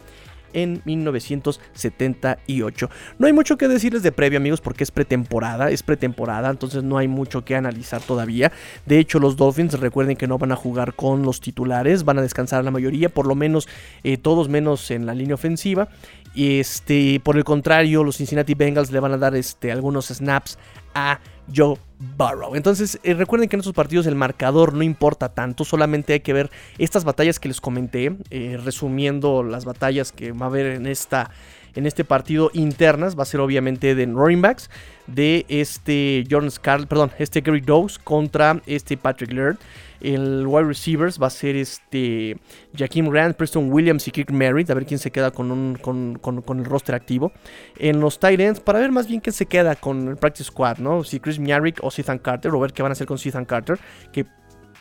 en 1978. No hay mucho que decirles de previo, amigos, porque es pretemporada, es pretemporada, entonces no hay mucho que analizar todavía. De hecho, los Dolphins, recuerden que no van a jugar con los titulares, van a descansar la mayoría, por lo menos eh, todos menos en la línea ofensiva. Este, por el contrario, los Cincinnati Bengals le van a dar este, algunos snaps a Joe Burrow. Entonces, eh, recuerden que en estos partidos el marcador no importa tanto, solamente hay que ver estas batallas que les comenté, eh, resumiendo las batallas que va a haber en esta en este partido internas va a ser obviamente de running backs de este Jordan Scarlett, perdón, este Gary Dawes contra este Patrick Laird. El wide receivers va a ser este Jaquim Rand, Preston Williams y Kirk Merritt. A ver quién se queda con, un, con, el roster activo. En los tight ends, para ver más bien quién se queda con el practice squad, ¿no? Si Chris Miarick o Ethan Carter, o ver qué van a hacer con Ethan Carter, que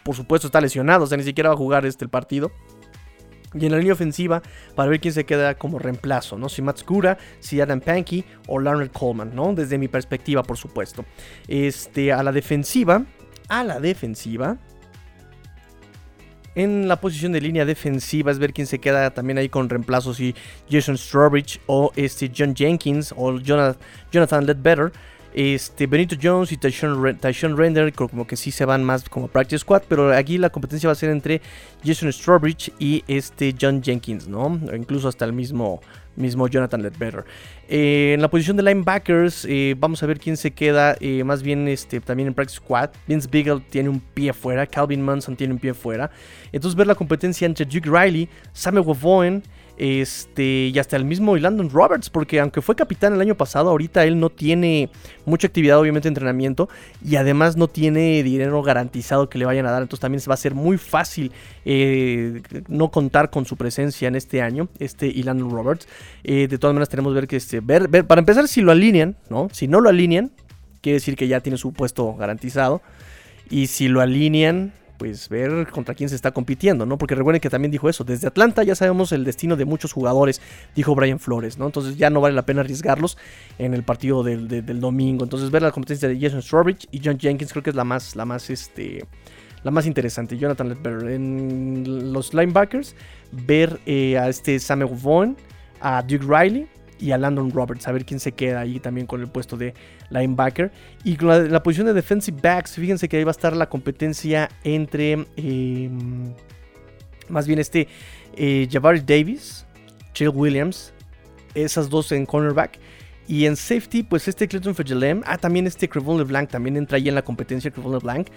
por supuesto está lesionado, o sea, ni siquiera va a jugar este el partido. Y en la línea ofensiva, para ver quién se queda como reemplazo, ¿no? Si Matt Scura, si Adam Pankey o Leonard Coleman, ¿no? Desde mi perspectiva, por supuesto. Este, a la defensiva, a la defensiva, En la posición de línea defensiva es ver quién se queda también ahí con reemplazos y Jason Strawbridge o este John Jenkins o Jonathan, Jonathan Ledbetter. Este, Benito Jones y Tyshon Render como que sí se van más como practice squad, pero aquí la competencia va a ser entre Jason Strawbridge y este John Jenkins, ¿no? incluso hasta el mismo, mismo Jonathan Ledbetter. Eh, en la posición de linebackers, eh, vamos a ver quién se queda eh, más bien este, también en practice squad. Vince Beagle tiene un pie fuera, Calvin Munson tiene un pie fuera. Entonces ver la competencia entre Duke Riley, Samuel Wavoen, este, y hasta el mismo Landon Roberts, porque aunque fue capitán el año pasado, ahorita él no tiene mucha actividad, obviamente, entrenamiento, y además no tiene dinero garantizado que le vayan a dar. Entonces también va a ser muy fácil eh, no contar con su presencia en este año, este Roberts. Eh, de todas maneras, tenemos que este, ver, ver, para empezar, si lo alinean, ¿no? Si no lo alinean, quiere decir que ya tiene su puesto garantizado. Y si lo alinean, pues ver contra quién se está compitiendo, ¿no? Porque recuerden que también dijo eso, desde Atlanta ya sabemos el destino de muchos jugadores, dijo Brian Flores, ¿no? Entonces ya no vale la pena arriesgarlos en el partido del, domingo. Entonces ver la competencia de Jason Strawbridge y John Jenkins creo que es la más, la más, este, la más interesante. Jonathan Ledbetter. En los linebackers, ver eh, a este Samuel Vaughn, a Duke Riley y a Landon Roberts, a ver quién se queda ahí también con el puesto de linebacker. Y con la, posición de defensive backs, fíjense que ahí va a estar la competencia entre, em, más bien este, eh, Jabari Davis, Chill Williams, esas dos en cornerback. Y en safety, pues este Clinton Fejelem. Ah, también este Crevon LeBlanc también entra ahí en la competencia Crevon LeBlanc.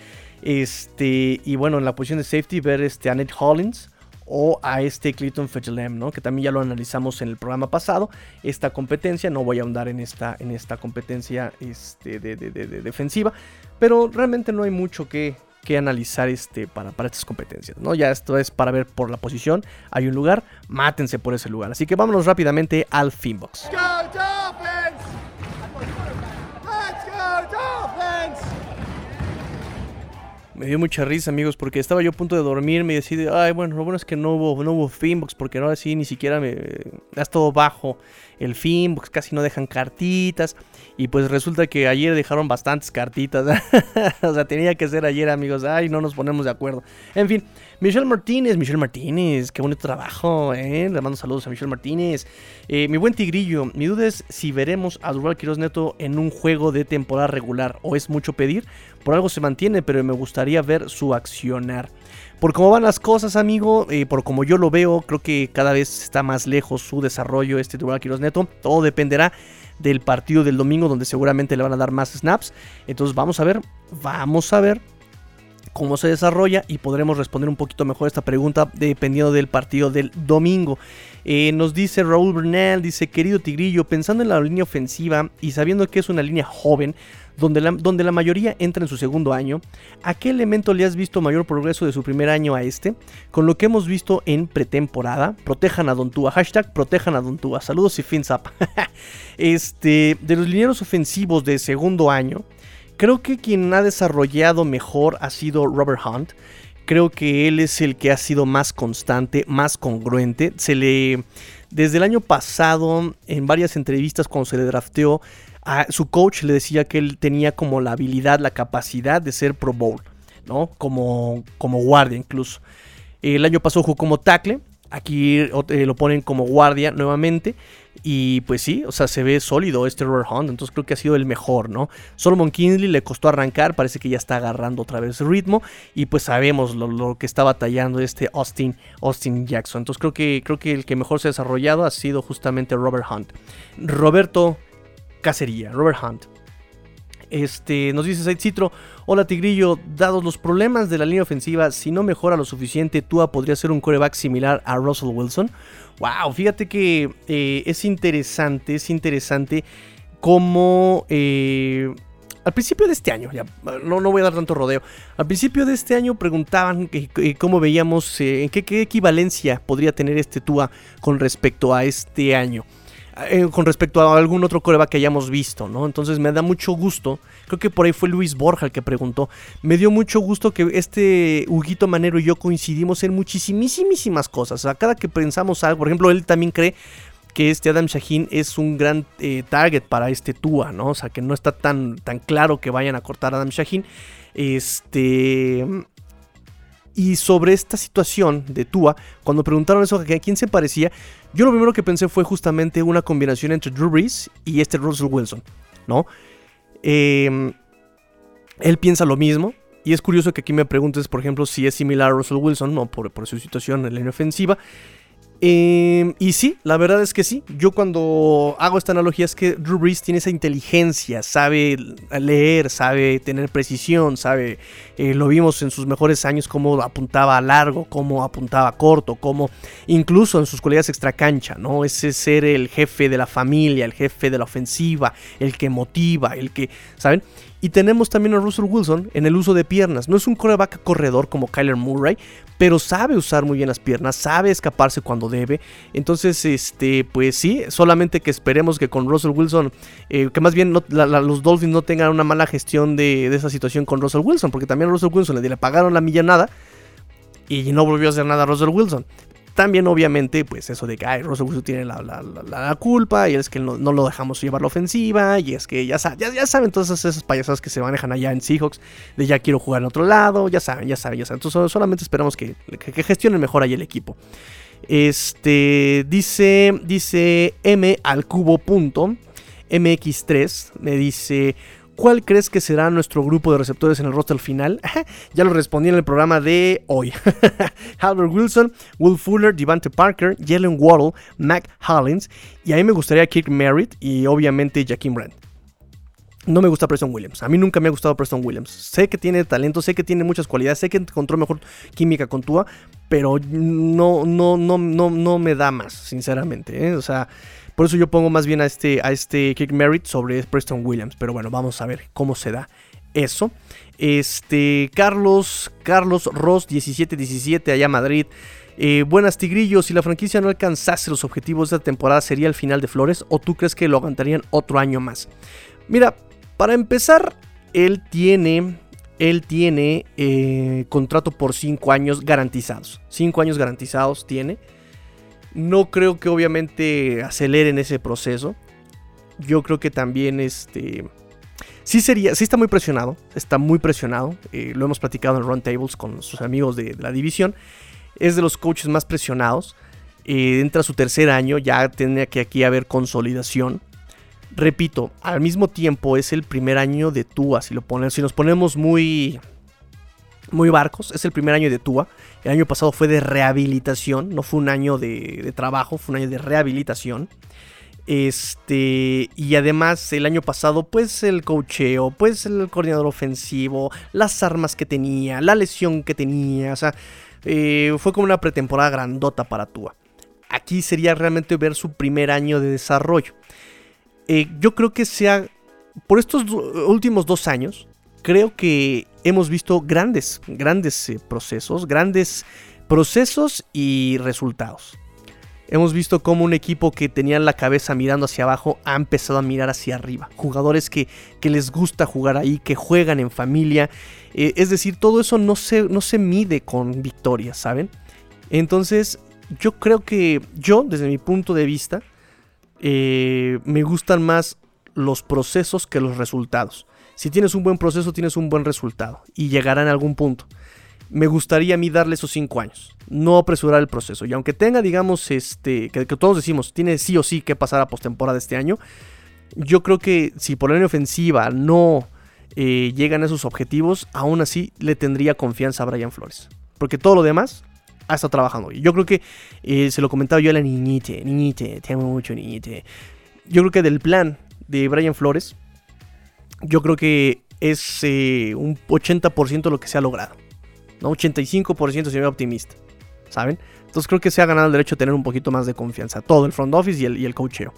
Este, y bueno, en la posición de safety, ver este Annette Hollins o a este Clayton Fetchelem, ¿no? que también ya lo analizamos en el programa pasado, esta competencia, no voy a ahondar en esta, en esta competencia este, de, defensiva, pero realmente no hay mucho que, que analizar este, para, para estas competencias, ¿no? Ya esto es para ver por la posición, hay un lugar, mátense por ese lugar, así que vámonos rápidamente al Finbox. Me dio mucha risa, amigos, porque estaba yo a punto de dormirme y decir, ay, bueno, lo bueno es que no hubo, no hubo Finbox, porque no así ni siquiera me. Ha estado bajo el Finbox, casi no dejan cartitas. Y pues resulta que ayer dejaron bastantes cartitas. o sea, tenía que ser ayer, amigos. Ay, no nos ponemos de acuerdo. En fin, Michelle Martínez, Michelle Martínez, qué bonito trabajo, ¿eh? Le mando saludos a Michelle Martínez. Eh, mi buen tigrillo, mi duda es si veremos a Dural Quiroz Neto en un juego de temporada regular o es mucho pedir. Por algo se mantiene, pero me gustaría ver su accionar. Por cómo van las cosas, amigo, eh, por como yo lo veo, creo que cada vez está más lejos su desarrollo este Dural Quiroz Neto. Todo dependerá del partido del domingo, donde seguramente le van a dar más snaps. Entonces vamos a ver, vamos a ver cómo se desarrolla y podremos responder un poquito mejor esta pregunta dependiendo del partido del domingo. Eh, nos dice Raúl Bernal, dice querido Tigrillo, pensando en la línea ofensiva y sabiendo que es una línea joven, donde la, donde la mayoría entra en su segundo año, ¿a qué elemento le has visto mayor progreso de su primer año a este? Con lo que hemos visto en pretemporada, protejan a Don Tua, hashtag protejan a Don Tua, saludos y fins up. este, de los linieros ofensivos de segundo año, Creo que quien ha desarrollado mejor ha sido Robert Hunt. Creo que él es el que ha sido más constante, más congruente. Se le. Desde el año pasado, en varias entrevistas, cuando se le drafteó, a su coach le decía que él tenía como la habilidad, la capacidad de ser Pro Bowl, ¿no? Como, como guardia incluso. El año pasado jugó como tackle. Aquí eh, lo ponen como guardia nuevamente. Y pues sí, o sea, se ve sólido este Robert Hunt, entonces creo que ha sido el mejor, ¿no? Solomon Kingsley le costó arrancar, parece que ya está agarrando otra vez ritmo y pues sabemos lo, que está batallando este Austin, Austin Jackson. Entonces creo que, creo que el que mejor se ha desarrollado ha sido justamente Robert Hunt. Roberto Cacería, Robert Hunt. Este, nos dice Said Citro, hola Tigrillo, dados los problemas de la línea ofensiva, si no mejora lo suficiente, Tua podría ser un coreback similar a Russell Wilson. Wow, fíjate que eh, es interesante, es interesante cómo eh, al principio de este año, ya no, no voy a dar tanto rodeo, al principio de este año preguntaban cómo veíamos, en qué, qué, equivalencia podría tener este Tua con respecto a este año. Eh, con respecto a algún otro coreback que hayamos visto, ¿no? Entonces me da mucho gusto. Creo que por ahí fue Luis Borja el que preguntó. Me dio mucho gusto que este Huguito Manero y yo coincidimos en muchísimas cosas. O sea, cada que pensamos algo, por ejemplo, él también cree que este Adam Shaheen es un gran eh, target para este Tua, ¿no? O sea, que no está tan, tan claro que vayan a cortar a Adam Shaheen. Este. Y sobre esta situación de Tua, cuando preguntaron eso a quién se parecía, yo lo primero que pensé fue justamente una combinación entre Drew Brees y este Russell Wilson, ¿no? Em, él piensa lo mismo. Y es curioso que aquí me preguntes, por ejemplo, si es similar a Russell Wilson, ¿no? Por, su situación en la ofensiva. Em, y sí, la verdad es que sí. Yo cuando hago esta analogía es que Drew Brees tiene esa inteligencia, sabe leer, sabe tener precisión, sabe, eh, lo vimos en sus mejores años cómo apuntaba a largo, cómo apuntaba a corto, cómo incluso en sus cualidades extracancha, ¿no? Ese ser el jefe de la familia, el jefe de la ofensiva, el que motiva, el que, ¿saben? Y tenemos también a Russell Wilson en el uso de piernas. No es un coreback corredor como Kyler Murray, pero sabe usar muy bien las piernas, sabe escaparse cuando debe. Entonces, este, pues sí, solamente que esperemos que con Russell Wilson, eh, que más bien los Dolphins no tengan una mala gestión de, esa situación con Russell Wilson, porque también a Russell Wilson le, le pagaron la millonada y no volvió a hacer nada a Russell Wilson. También, obviamente, pues eso de que ay, Russell tiene la, culpa y es que no, lo dejamos llevar la ofensiva y es que ya, ya, saben todas esas payasadas que se manejan allá en Seahawks de ya quiero jugar en otro lado, ya saben, ya saben, ya saben. Entonces solamente esperamos que, que, gestionen mejor ahí el equipo. Este dice, dice M al cubo punto. MX3 me dice, ¿Cuál crees que será nuestro grupo de receptores en el roster final? ya lo respondí en el programa de hoy. Albert Wilson, Will Fuller, Devante Parker, Jalen Waddle, Mac Hollins. Y a mí me gustaría Kirk Merritt y obviamente Jaquim Brand. No me gusta Preston Williams. A mí nunca me ha gustado Preston Williams. Sé que tiene talento, sé que tiene muchas cualidades, sé que encontró mejor química con Tua, pero no, no, no, no, no me da más, sinceramente. ¿eh? O sea, por eso yo pongo más bien a este, a este Kick Merit sobre Preston Williams. Pero bueno, vamos a ver cómo se da eso. Este, Carlos, Carlos Ross 1717 allá Madrid. Eh, buenas Tigrillos, si la franquicia no alcanzase los objetivos de esta temporada, ¿sería el final de Flores? ¿O tú crees que lo aguantarían otro año más? Mira, para empezar, él tiene, él tiene eh, contrato por 5 años garantizados. 5 años garantizados tiene. No creo que obviamente aceleren ese proceso. Yo creo que también este... Sí sería, sí está muy presionado, está muy presionado. Eh, lo hemos platicado en Run Tables con sus amigos de, la división. Es de los coaches más presionados. Eh, entra su tercer año, ya tendría que aquí haber consolidación. Repito, al mismo tiempo es el primer año de Tua. Si, lo ponemos, si nos ponemos muy, muy barcos, es el primer año de Tua. El año pasado fue de rehabilitación, no fue un año de, trabajo, fue un año de rehabilitación. Este, y además el año pasado, pues el cocheo, pues el coordinador ofensivo, las armas que tenía, la lesión que tenía, o sea, eh, fue como una pretemporada grandota para Tua. Aquí sería realmente ver su primer año de desarrollo. Eh, yo creo que sea, por estos últimos dos años, creo que hemos visto grandes, grandes eh, procesos, grandes procesos y resultados. Hemos visto cómo un equipo que tenía la cabeza mirando hacia abajo ha empezado a mirar hacia arriba. Jugadores que, les gusta jugar ahí, que juegan en familia. Eh, es decir, todo eso no se, no se mide con victorias, ¿saben? Entonces, yo creo que yo, desde mi punto de vista, eh, me gustan más los procesos que los resultados. Si tienes un buen proceso, tienes un buen resultado y llegará en algún punto. Me gustaría a mí darle esos 5 años, no apresurar el proceso. Y aunque tenga, digamos, este, que, todos decimos, tiene sí o sí que pasar a postemporada este año, yo creo que si por la ofensiva no eh, llegan a esos objetivos, aún así le tendría confianza a Brian Flores. Porque todo lo demás ha estado trabajando. Yo creo que eh, se lo comentaba yo a la niñite, niñite, te amo mucho, niñite. Yo creo que del plan de Brian Flores, yo creo que es eh, un 80% lo que se ha logrado. ¿no? 85% si soy optimista. ¿Saben? Entonces creo que se ha ganado el derecho a tener un poquito más de confianza. Todo el front office y el, y el coacheo.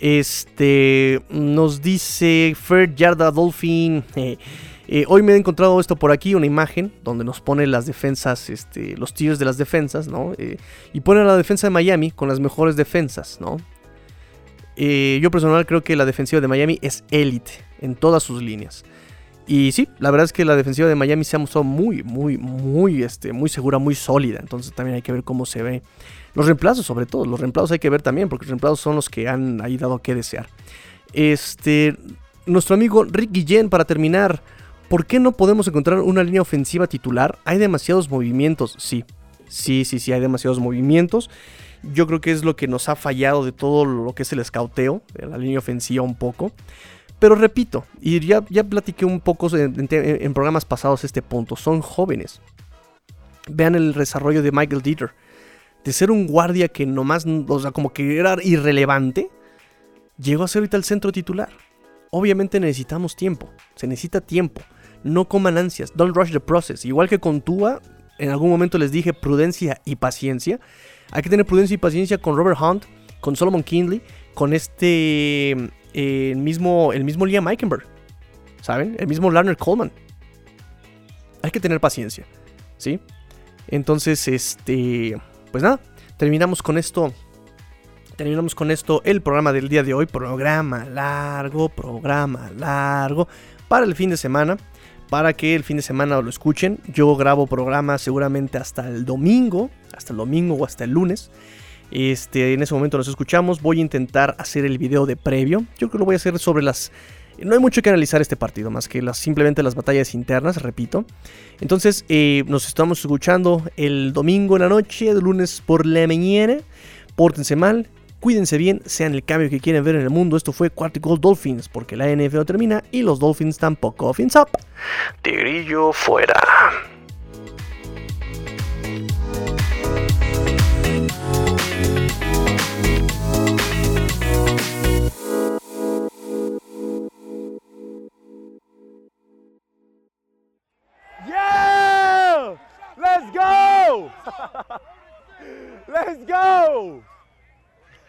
Este nos dice Fer Yarda Dolphin. Eh, hoy me he encontrado esto por aquí, una imagen donde nos pone las defensas, este, los tiers de las defensas, ¿no? Eh, y pone a la defensa de Miami con las mejores defensas, ¿no? Eh, yo personal creo que la defensiva de Miami es élite en todas sus líneas. Y sí, la verdad es que la defensiva de Miami se ha mostrado muy, muy, muy, este, muy segura, muy sólida. Entonces también hay que ver cómo se ve. Los reemplazos, sobre todo. Los reemplazos hay que ver también, porque los reemplazos son los que han ahí dado a qué desear. Este, nuestro amigo Rick Guillén, para terminar. ¿Por qué no podemos encontrar una línea ofensiva titular? Hay demasiados movimientos, sí. Sí, sí, sí, hay demasiados movimientos. Yo creo que es lo que nos ha fallado de todo lo que es el escauteo, la línea ofensiva un poco. Pero repito, y ya, ya platiqué un poco en, programas pasados este punto, son jóvenes. Vean el desarrollo de Michael Dieter. De ser un guardia que nomás, o sea, como que era irrelevante, llegó a ser ahorita el centro titular. Obviamente necesitamos tiempo, se necesita tiempo. No coman ansias, don't rush the process. Igual que con Tua, en algún momento les dije prudencia y paciencia. Hay que tener prudencia y paciencia con Robert Hunt, con Solomon Kindley, con este el, mismo, el mismo Liam Eikenberg, ¿saben? El mismo Lerner Coleman. Hay que tener paciencia, ¿sí? Entonces, este, pues nada, terminamos con esto. Terminamos con esto el programa del día de hoy. Programa largo, programa largo para el fin de semana. Para que el fin de semana lo escuchen. Yo grabo programa seguramente hasta el domingo. Hasta el domingo o hasta el lunes. Este, en ese momento nos escuchamos. Voy a intentar hacer el video de previo. Yo creo que lo voy a hacer sobre las. No hay mucho que analizar este partido, más que las, simplemente las batallas internas, repito. Entonces, eh, nos estamos escuchando el domingo en la noche, el lunes por la mañana. Pórtense mal, cuídense bien, sean el cambio que quieren ver en el mundo. Esto fue Gold Dolphins, porque la NFL termina y los Dolphins tampoco. Fins up. Tigrillo fuera. Let's go! Let's go!